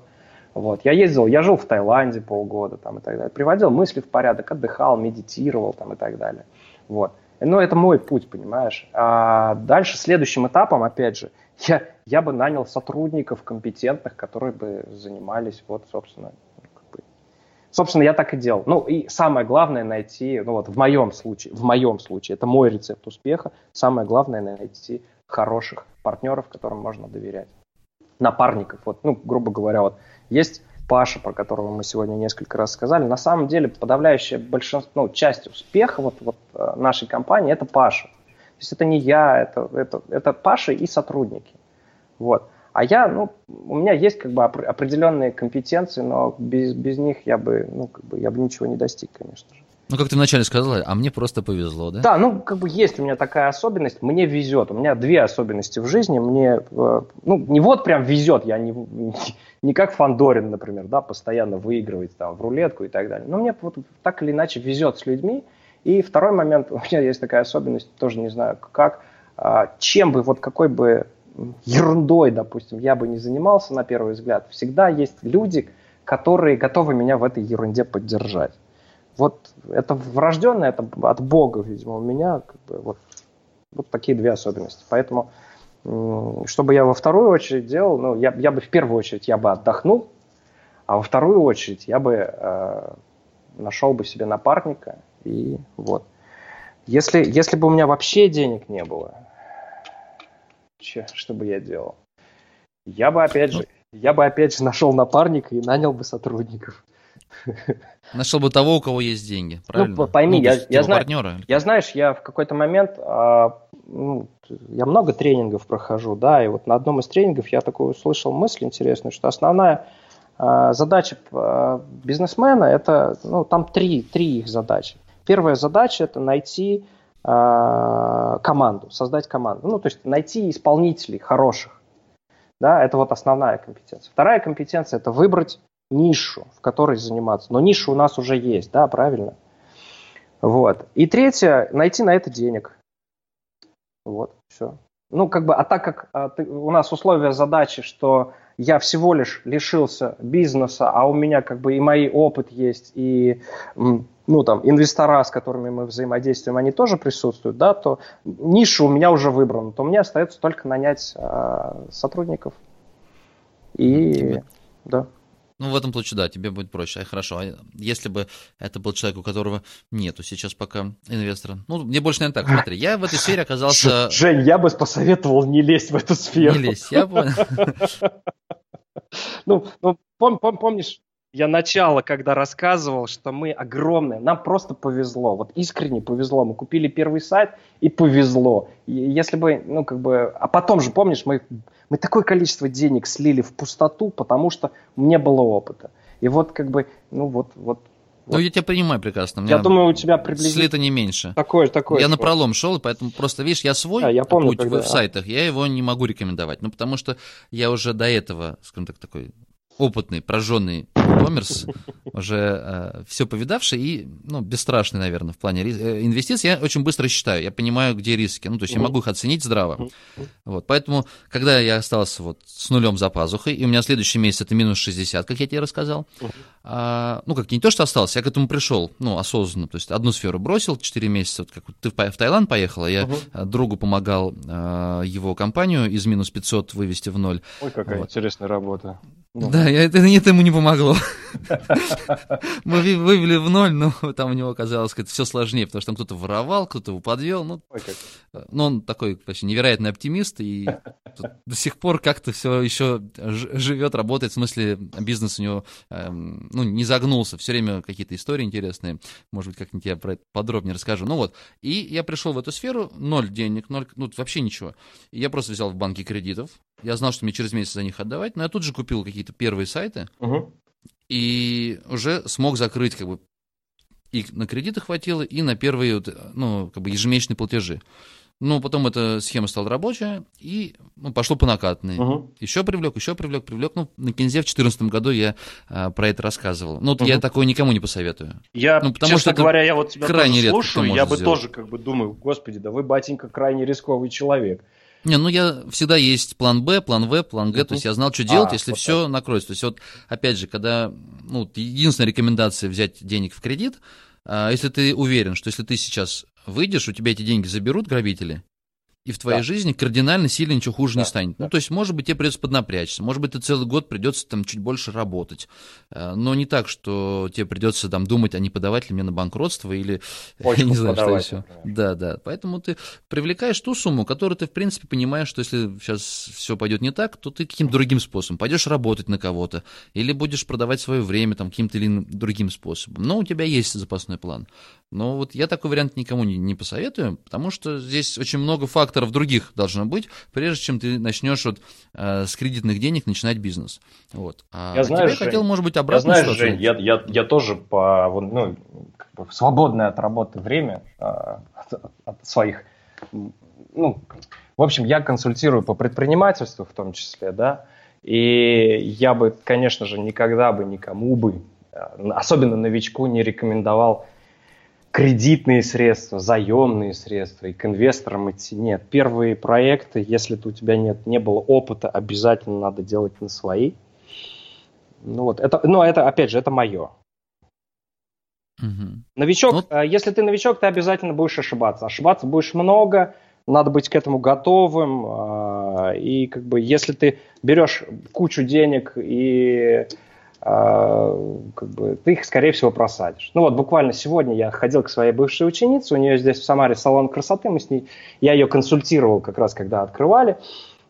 Вот. Я ездил, я жил в Таиланде полгода там, и так далее. Приводил мысли в порядок, отдыхал, медитировал там, и так далее. Вот. Но это мой путь, понимаешь. А дальше следующим этапом, опять же, я, я бы нанял сотрудников компетентных, которые бы занимались, вот, собственно, Собственно, я так и делал. Ну, и самое главное найти, ну вот в моем случае, в моем случае, это мой рецепт успеха, самое главное найти хороших партнеров, которым можно доверять. Напарников. Вот, ну, грубо говоря, вот есть Паша, про которого мы сегодня несколько раз сказали. На самом деле подавляющая большинство, ну, часть успеха вот, вот э, нашей компании это Паша. То есть это не я, это, это, это Паша и сотрудники. Вот. А я, ну, у меня есть как бы определенные компетенции, но без, без них я бы, ну, как бы, я бы ничего не достиг, конечно же. Ну, как ты вначале сказала, а мне просто повезло, да? Да, ну, как бы есть у меня такая особенность, мне везет. У меня две особенности в жизни. Мне, э, ну, не вот прям везет, я не, не как Фандорин, например, да, постоянно выигрывает там в рулетку и так далее. Но мне вот так или иначе везет с людьми. И второй момент, у меня есть такая особенность, тоже не знаю как, а, чем бы, вот какой бы ерундой, допустим, я бы не занимался на первый взгляд, всегда есть люди, которые готовы меня в этой ерунде поддержать. Вот это врожденное, это от Бога, видимо, у меня как бы, вот, вот такие две особенности. Поэтому, чтобы я во вторую очередь делал, ну, я, я бы в первую очередь я бы отдохнул, а во вторую очередь я бы э, нашел бы себе напарника и вот. Если, если бы у меня вообще денег не было, че, что бы я делал? Я бы опять же, я бы опять же нашел напарника и нанял бы сотрудников. Нашел бы того, у кого есть деньги, ну, правильно? Ну, пойми, ну, я, я, знаю, партнера. я знаешь, я в какой-то момент, а, ну, я много тренингов прохожу, да, и вот на одном из тренингов я такую услышал мысль интересную, что основная а, задача а, бизнесмена, это, ну, там три, три их задачи. Первая задача – это найти команду, создать команду. Ну, то есть найти исполнителей хороших. Да, это вот основная компетенция. Вторая компетенция – это выбрать нишу, в которой заниматься. Но ниша у нас уже есть, да, правильно? Вот. И третье, найти на это денег. Вот, все. Ну, как бы, а так как а, ты, у нас условия задачи, что я всего лишь лишился бизнеса, а у меня как бы и мой опыт есть, и ну, там, инвестора, с которыми мы взаимодействуем, они тоже присутствуют, да, то ниша у меня уже выбрана, то мне остается только нанять а, сотрудников. И, Тебе... да. Ну, в этом случае, да, тебе будет проще. А хорошо, а если бы это был человек, у которого нету сейчас пока инвестора? Ну, мне больше, наверное, так, смотри, я в этой сфере оказался... Жень, я бы посоветовал не лезть в эту сферу. Не лезть, я понял. Ну, ну пом, пом, помнишь, я начало, когда рассказывал, что мы огромные, нам просто повезло, вот искренне повезло. Мы купили первый сайт и повезло. И если бы, ну как бы, а потом же, помнишь, мы, мы такое количество денег слили в пустоту, потому что не было опыта. И вот как бы, ну вот, вот ну, я тебя понимаю прекрасно. я думаю, у тебя приблизительно... Слито не меньше. Такое, такое. Я на пролом шел, и поэтому просто, видишь, я свой а, я помню, путь когда... в сайтах, я его не могу рекомендовать. Ну, потому что я уже до этого, скажем так, такой опытный, прожженный коммерс, уже э, все повидавший и, ну, бесстрашный, наверное, в плане э, инвестиций. Я очень быстро считаю, я понимаю, где риски. Ну, то есть я могу их оценить здраво. Вот, поэтому, когда я остался вот с нулем за пазухой, и у меня следующий месяц это минус 60, как я тебе рассказал, а, ну, как не то, что остался, я к этому пришел, ну, осознанно. То есть одну сферу бросил 4 месяца, вот как ты в, в Таиланд поехал, а я uh другу помогал а, его компанию из минус 500 вывести в ноль. Ой, какая вот. интересная работа. Ну. Да, я, это, это ему не помогло. Мы вывели в ноль, но там у него оказалось это все сложнее, потому что там кто-то воровал, кто-то его подвел. Ну, ну, он такой вообще невероятный оптимист, и до сих пор как-то все еще живет, работает, в смысле бизнес у него эм, ну, не загнулся, все время какие-то истории интересные, может быть, как-нибудь я про это подробнее расскажу. Ну вот, и я пришел в эту сферу, ноль денег, ноль, ну, вообще ничего. И я просто взял в банке кредитов, я знал, что мне через месяц за них отдавать, но я тут же купил какие-то первые сайты угу. и уже смог закрыть как бы и на кредиты хватило, и на первые ну, как бы ежемесячные платежи. Ну, потом эта схема стала рабочая, и ну, пошло по накатной. Угу. Еще привлек, еще привлек, привлек. Ну, на Кинзе в 2014 году я а, про это рассказывал. Ну, вот угу. я такое никому не посоветую. Я, ну, потому честно что говоря, я вот тебя крайне тоже слушаю, я бы сделать. тоже как бы думаю, господи, да вы, батенька, крайне рисковый человек. Не, ну я всегда есть план Б, план В, план Г, uh-huh. то есть я знал, что делать, а, если вот все так. накроется. То есть вот, опять же, когда, ну, единственная рекомендация взять денег в кредит, а, если ты уверен, что если ты сейчас выйдешь, у тебя эти деньги заберут грабители, и в твоей да. жизни кардинально сильно ничего хуже да, не станет. Да. Ну, то есть, может быть, тебе придется поднапрячься, может быть, ты целый год придется там чуть больше работать, э, но не так, что тебе придется там думать, а не подавать ли мне на банкротство или Почку я не знаю, что еще. Да, да. Поэтому ты привлекаешь ту сумму, которую ты, в принципе, понимаешь, что если сейчас все пойдет не так, то ты каким-то другим способом пойдешь работать на кого-то или будешь продавать свое время там каким-то или другим способом. Но у тебя есть запасной план. Но вот я такой вариант никому не, не посоветую, потому что здесь очень много факторов других должно быть, прежде чем ты начнешь вот, э, с кредитных денег начинать бизнес. Вот. А я знаю, Жень, хотел, может быть, обратно. Я знаю, Жень, я, я, я тоже по, ну, как бы в свободное от работы время э, от, от своих, ну, в общем, я консультирую по предпринимательству в том числе, да, и я бы, конечно же, никогда бы никому бы, э, особенно новичку, не рекомендовал кредитные средства, заемные средства и к инвесторам идти. Нет, первые проекты, если у тебя нет, не было опыта, обязательно надо делать на свои. Ну вот, это, но это, опять же, это мое. Угу. Новичок, вот. Ну, если ты новичок, ты обязательно будешь ошибаться. Ошибаться будешь много, надо быть к этому готовым. А, и как бы, если ты берешь кучу денег и как бы, ты их, скорее всего, просадишь. Ну вот, буквально сегодня я ходил к своей бывшей ученице, у нее здесь в Самаре салон красоты, мы с ней, я ее консультировал как раз, когда открывали,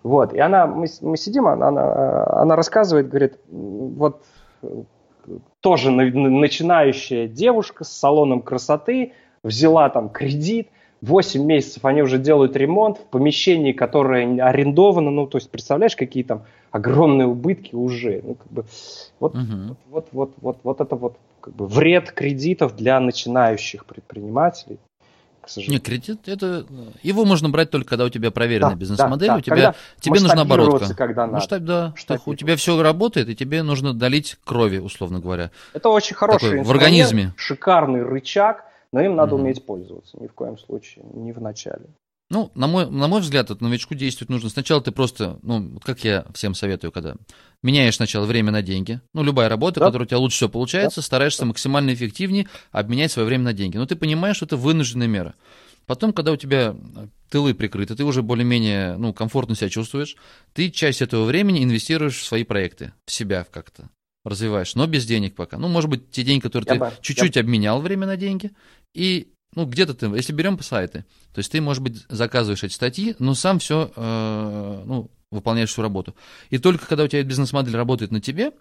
вот, и она, мы, мы сидим, она, она, она рассказывает, говорит, вот тоже начинающая девушка с салоном красоты, взяла там кредит, 8 месяцев они уже делают ремонт в помещении, которое арендовано, ну, то есть, представляешь, какие там огромные убытки уже. Ну, как бы, вот, угу. вот, вот, вот, вот, это вот как бы вред кредитов для начинающих предпринимателей. к сожалению. Нет, кредит это его можно брать только когда у тебя проверенная Да, бизнес-модель, да, да. у тебя Когда тебе нужна оборотка. когда надо. Масштаб, да, что у тебя все работает, и тебе нужно долить крови, условно говоря. Это очень хороший Такой, в организме. шикарный рычаг, но им надо Мгм. уметь пользоваться. Ни в коем случае, не в начале. Ну, на мой, на мой взгляд, от новичку действовать нужно. Сначала ты просто, ну, вот как я всем советую, когда меняешь сначала время на деньги. Ну, любая работа, Да. которая у тебя лучше всего получается, стараешься максимально эффективнее обменять свое время на деньги. Но ты понимаешь, что это вынужденная мера. Потом, когда у тебя тылы прикрыты, ты уже более-менее ну, комфортно себя чувствуешь, ты часть этого времени инвестируешь в свои проекты, в себя как-то развиваешь, но без денег пока. Ну, может быть, те деньги, которые Я ты бы- чуть-чуть обменял время на деньги, и ну, где-то ты, если берем сайты, то есть ты, может быть, заказываешь эти статьи, но сам все, ну, выполняешь всю работу. И только когда у тебя бизнес-модель работает на тебе,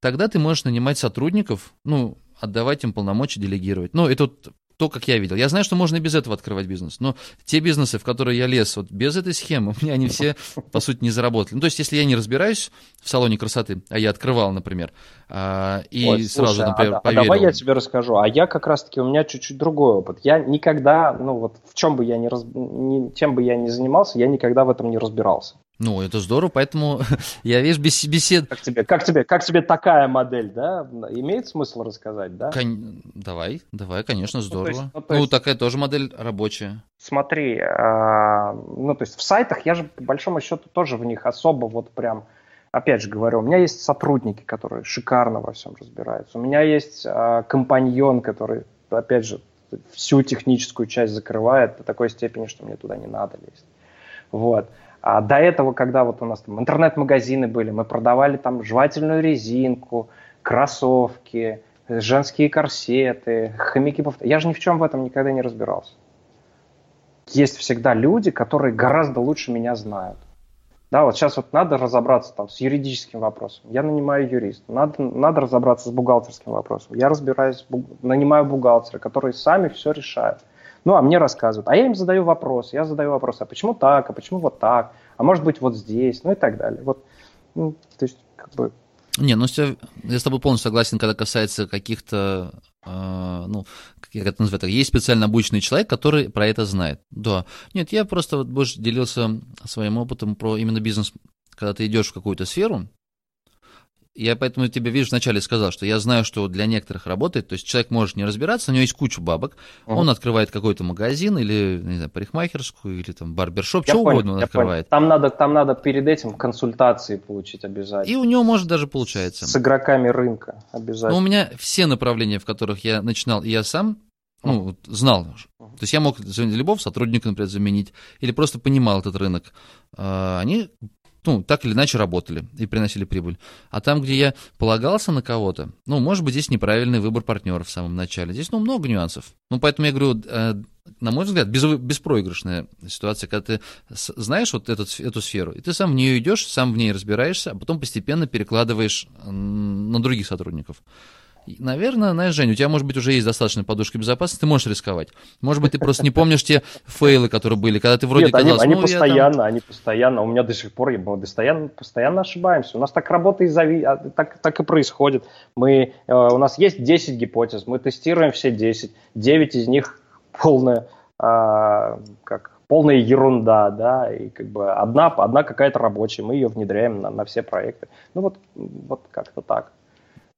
тогда ты можешь нанимать сотрудников, ну, отдавать им полномочия, делегировать. Ну, это вот то, как я видел. Я знаю, что можно и без этого открывать бизнес, но те бизнесы, в которые я лез, вот без этой схемы, у меня они все, по сути, не заработали. Ну, то есть, если я не разбираюсь в салоне красоты, а я открывал, например, а, и Ой, сразу, слушай, например, а, а поверил. давай я тебе расскажу. А я как раз-таки, у меня чуть-чуть другой опыт. Я никогда, ну вот в чем бы я ни, раз, ни чем бы я ни занимался, я никогда в этом не разбирался. Ну, это здорово, поэтому я, видишь, бес- бесед... Как тебе, как тебе, как тебе такая модель, да? Имеет смысл рассказать, да? Кон- Давай, давай, конечно, то здорово. есть- Ну, ну, то есть- такая тоже модель рабочая. Смотри, а, ну то есть в сайтах я же по большому счету тоже в них особо вот прям, опять же говорю, у меня есть сотрудники, которые шикарно во всем разбираются. У меня есть а, компаньон, который, опять же, всю техническую часть закрывает до такой степени, что мне туда не надо лезть. Вот. А до этого, когда вот у нас там интернет-магазины были, мы продавали там жевательную резинку, кроссовки, женские корсеты, хомяки. Я же ни в чем в этом никогда не разбирался. Есть всегда люди, которые гораздо лучше меня знают. Да, вот сейчас вот надо разобраться там с юридическим вопросом. Я нанимаю юриста. Надо, надо разобраться с бухгалтерским вопросом. Я разбираюсь, бу- нанимаю бухгалтера, которые сами все решают. Ну, а мне рассказывают. А я им задаю вопрос. Я задаю вопрос, а почему так, а почему вот так, а может быть вот здесь, ну и так далее. Вот, ну, то есть, как бы, Не, ну я с тобой полностью согласен, когда касается каких-то, э, ну, как это называется, есть специально обученный человек, который про это знает. Да. Нет, я просто вот больше делился своим опытом про именно бизнес, когда ты идешь в какую-то сферу. Я поэтому тебе, видишь, вначале сказал, что я знаю, что для некоторых работает, то есть человек может не разбираться, у него есть куча бабок, Мгм. он открывает какой-то магазин или, не знаю, парикмахерскую, или там барбершоп, я что понял, угодно он я понял. открывает. Там надо, там надо перед этим консультации получить обязательно. И у него может даже получается. С игроками рынка обязательно. Но у меня все направления, в которых я начинал, и я сам ну, знал. То есть я мог любого сотрудника, например, заменить, или просто понимал этот рынок. А, Они ну, так или иначе работали и приносили прибыль. А там, где я полагался на кого-то, ну, может быть, здесь неправильный выбор партнера в самом начале. Здесь, ну, много нюансов. Ну, поэтому я говорю, э, на мой взгляд, без, беспроигрышная ситуация, когда ты знаешь вот этот, эту сферу, и ты сам в нее идешь, сам в ней разбираешься, а потом постепенно перекладываешь на других сотрудников. Наверное, знаешь, Жень, у тебя, может быть, уже есть достаточно подушка безопасности, ты можешь рисковать. Может быть, ты просто не помнишь те фейлы, которые были, когда ты вроде Нет, они, казалось, они ну, там- постоянно, они постоянно, у меня до сих пор, мы постоянно, постоянно ошибаемся. У нас так работа и зави... а, так, так и происходит. Мы, э, у нас есть 10 гипотез, мы тестируем все 10, 9 из них полная, а, как, полная ерунда, да, и как бы одна, одна какая-то рабочая, мы ее внедряем на, на все проекты. Ну вот, вот как-то так.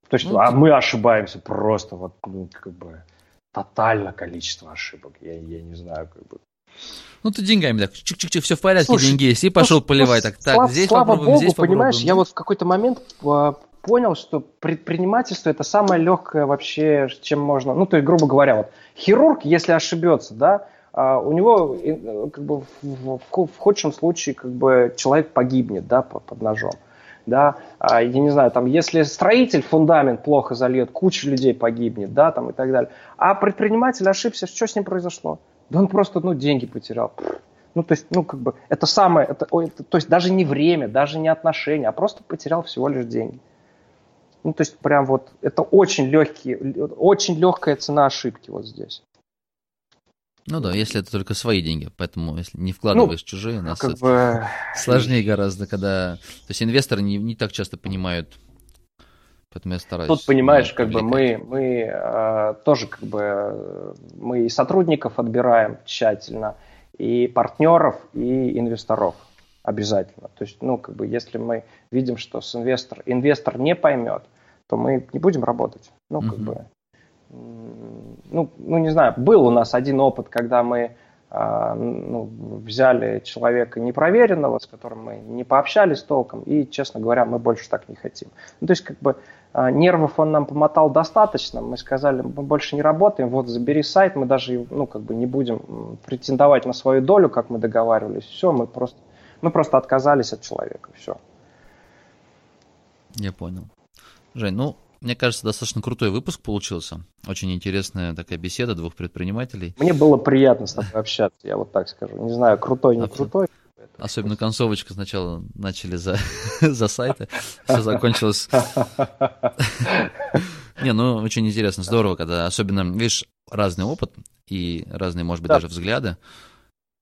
То есть, Ну, а мы ошибаемся просто вот, ну, как бы, тотально количество ошибок. Я, я не знаю, как бы. Ну, ты деньгами так, чик-чик-чик, все в порядке, Слушай, деньги есть, и пошел Ну, поливай ну, так. Так, слав- здесь слава попробуем, богу, здесь понимаешь, попробуем. я вот в какой-то момент а, понял, что предпринимательство это самое легкое вообще, чем можно, ну, то есть, грубо говоря, вот хирург, если ошибется, да, а, у него э, как бы в, в- в худшем случае как бы человек погибнет, да, по- под ножом. Да, а, я не знаю, там, если строитель фундамент плохо зальет, куча людей погибнет, да, там и так далее. А предприниматель ошибся, что с ним произошло? Да он просто, ну, деньги потерял. Ну, то есть, ну, как бы, это самое, это, то есть, даже не время, даже не отношения, а просто потерял всего лишь деньги. Ну, то есть, прям вот, это очень легкие, очень легкая цена ошибки вот здесь. Ну да, если это только свои деньги, поэтому если не вкладываешь чужие, у нас Как бы, сложнее гораздо, когда... То есть инвесторы не, не так часто понимают Поэтому я стараюсь. Тут, понимаешь, как бы мы, мы э, тоже как бы мы и сотрудников отбираем тщательно, и партнеров, и инвесторов обязательно. То есть, ну, как бы, если мы видим, что с инвестор, инвестор не поймет, то мы не будем работать. Ну, как uh-huh. бы, ну, ну, не знаю, был у нас один опыт, когда мы а, ну, взяли человека непроверенного, с которым мы не пообщались толком, и, честно говоря, мы больше так не хотим. Ну, то есть, как бы, а, нервов он нам помотал достаточно, мы сказали, мы больше не работаем, вот забери сайт, мы даже, ну, как бы не будем претендовать на свою долю, как мы договаривались, все, мы просто, мы просто отказались от человека, все. Я понял. Жень, ну, мне кажется, достаточно крутой выпуск получился. Очень интересная такая беседа двух предпринимателей. Мне было приятно с тобой общаться, я вот так скажу. Не знаю, крутой, не крутой. Особенно концовочка сначала начали за, за сайты, все закончилось. Не, ну очень интересно, здорово, когда особенно, видишь, разный опыт и разные, может быть, даже взгляды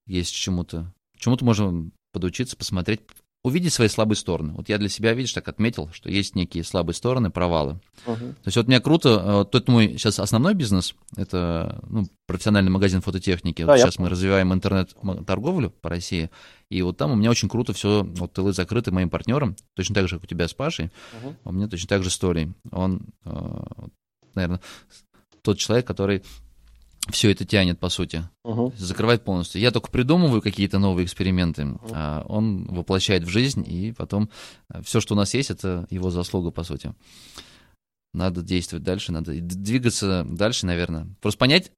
есть чему-то. Чему-то можно подучиться, посмотреть, увидеть свои слабые стороны. Вот я для себя, видишь, так отметил, что есть некие слабые стороны, провалы. Uh-huh. То есть вот мне круто, э, тот мой сейчас основной бизнес, это ну, профессиональный магазин фототехники. Да, вот сейчас мы развиваем интернет-торговлю по России, и вот там у меня очень круто все, вот тылы закрыты моим партнером, точно так же, как у тебя с Пашей, uh-huh. у меня точно так же истории. Он, э, наверное, тот человек, который все это тянет, по сути. Угу. Закрывает полностью. Я только придумываю какие-то новые эксперименты, угу. а он воплощает в жизнь, и потом э, все, что у нас есть, это его заслуга, по сути. Надо действовать дальше, надо двигаться дальше, наверное. Просто понять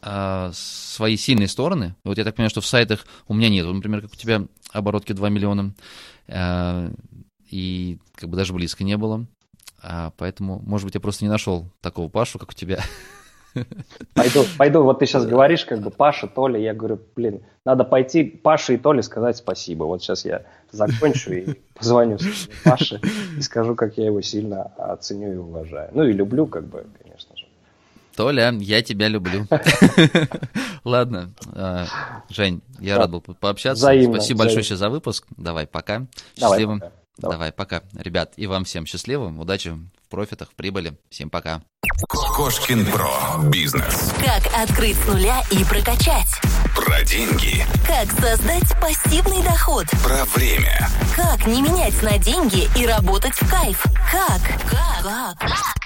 а, свои сильные стороны. Вот я так понимаю, что в сайтах у меня нет, например, как у тебя оборотки 2 миллиона, а, и как бы даже близко не было. А, поэтому, может быть, я просто не нашел такого Пашу, как у тебя. Пойду, пойду, вот ты сейчас говоришь, как бы Паша, Толя, я говорю, блин, надо пойти Паше и Толе сказать спасибо. Вот сейчас я закончу и позвоню Паше и скажу, как я его сильно оценю и уважаю. Ну и люблю, как бы, конечно же. Толя, я тебя люблю. Ладно, а, Жень, я рад был пообщаться. Спасибо большое за выпуск. Давай, пока. Счастливым. Давай, пока. Ребят, и вам всем счастливо, удачи в профитах, в прибыли. Всем пока. Кошкин Про. Бизнес. Как открыть с нуля и прокачать. Про деньги. Как создать пассивный доход. Про время. Как не менять на деньги и работать в кайф. Как? Как? Как?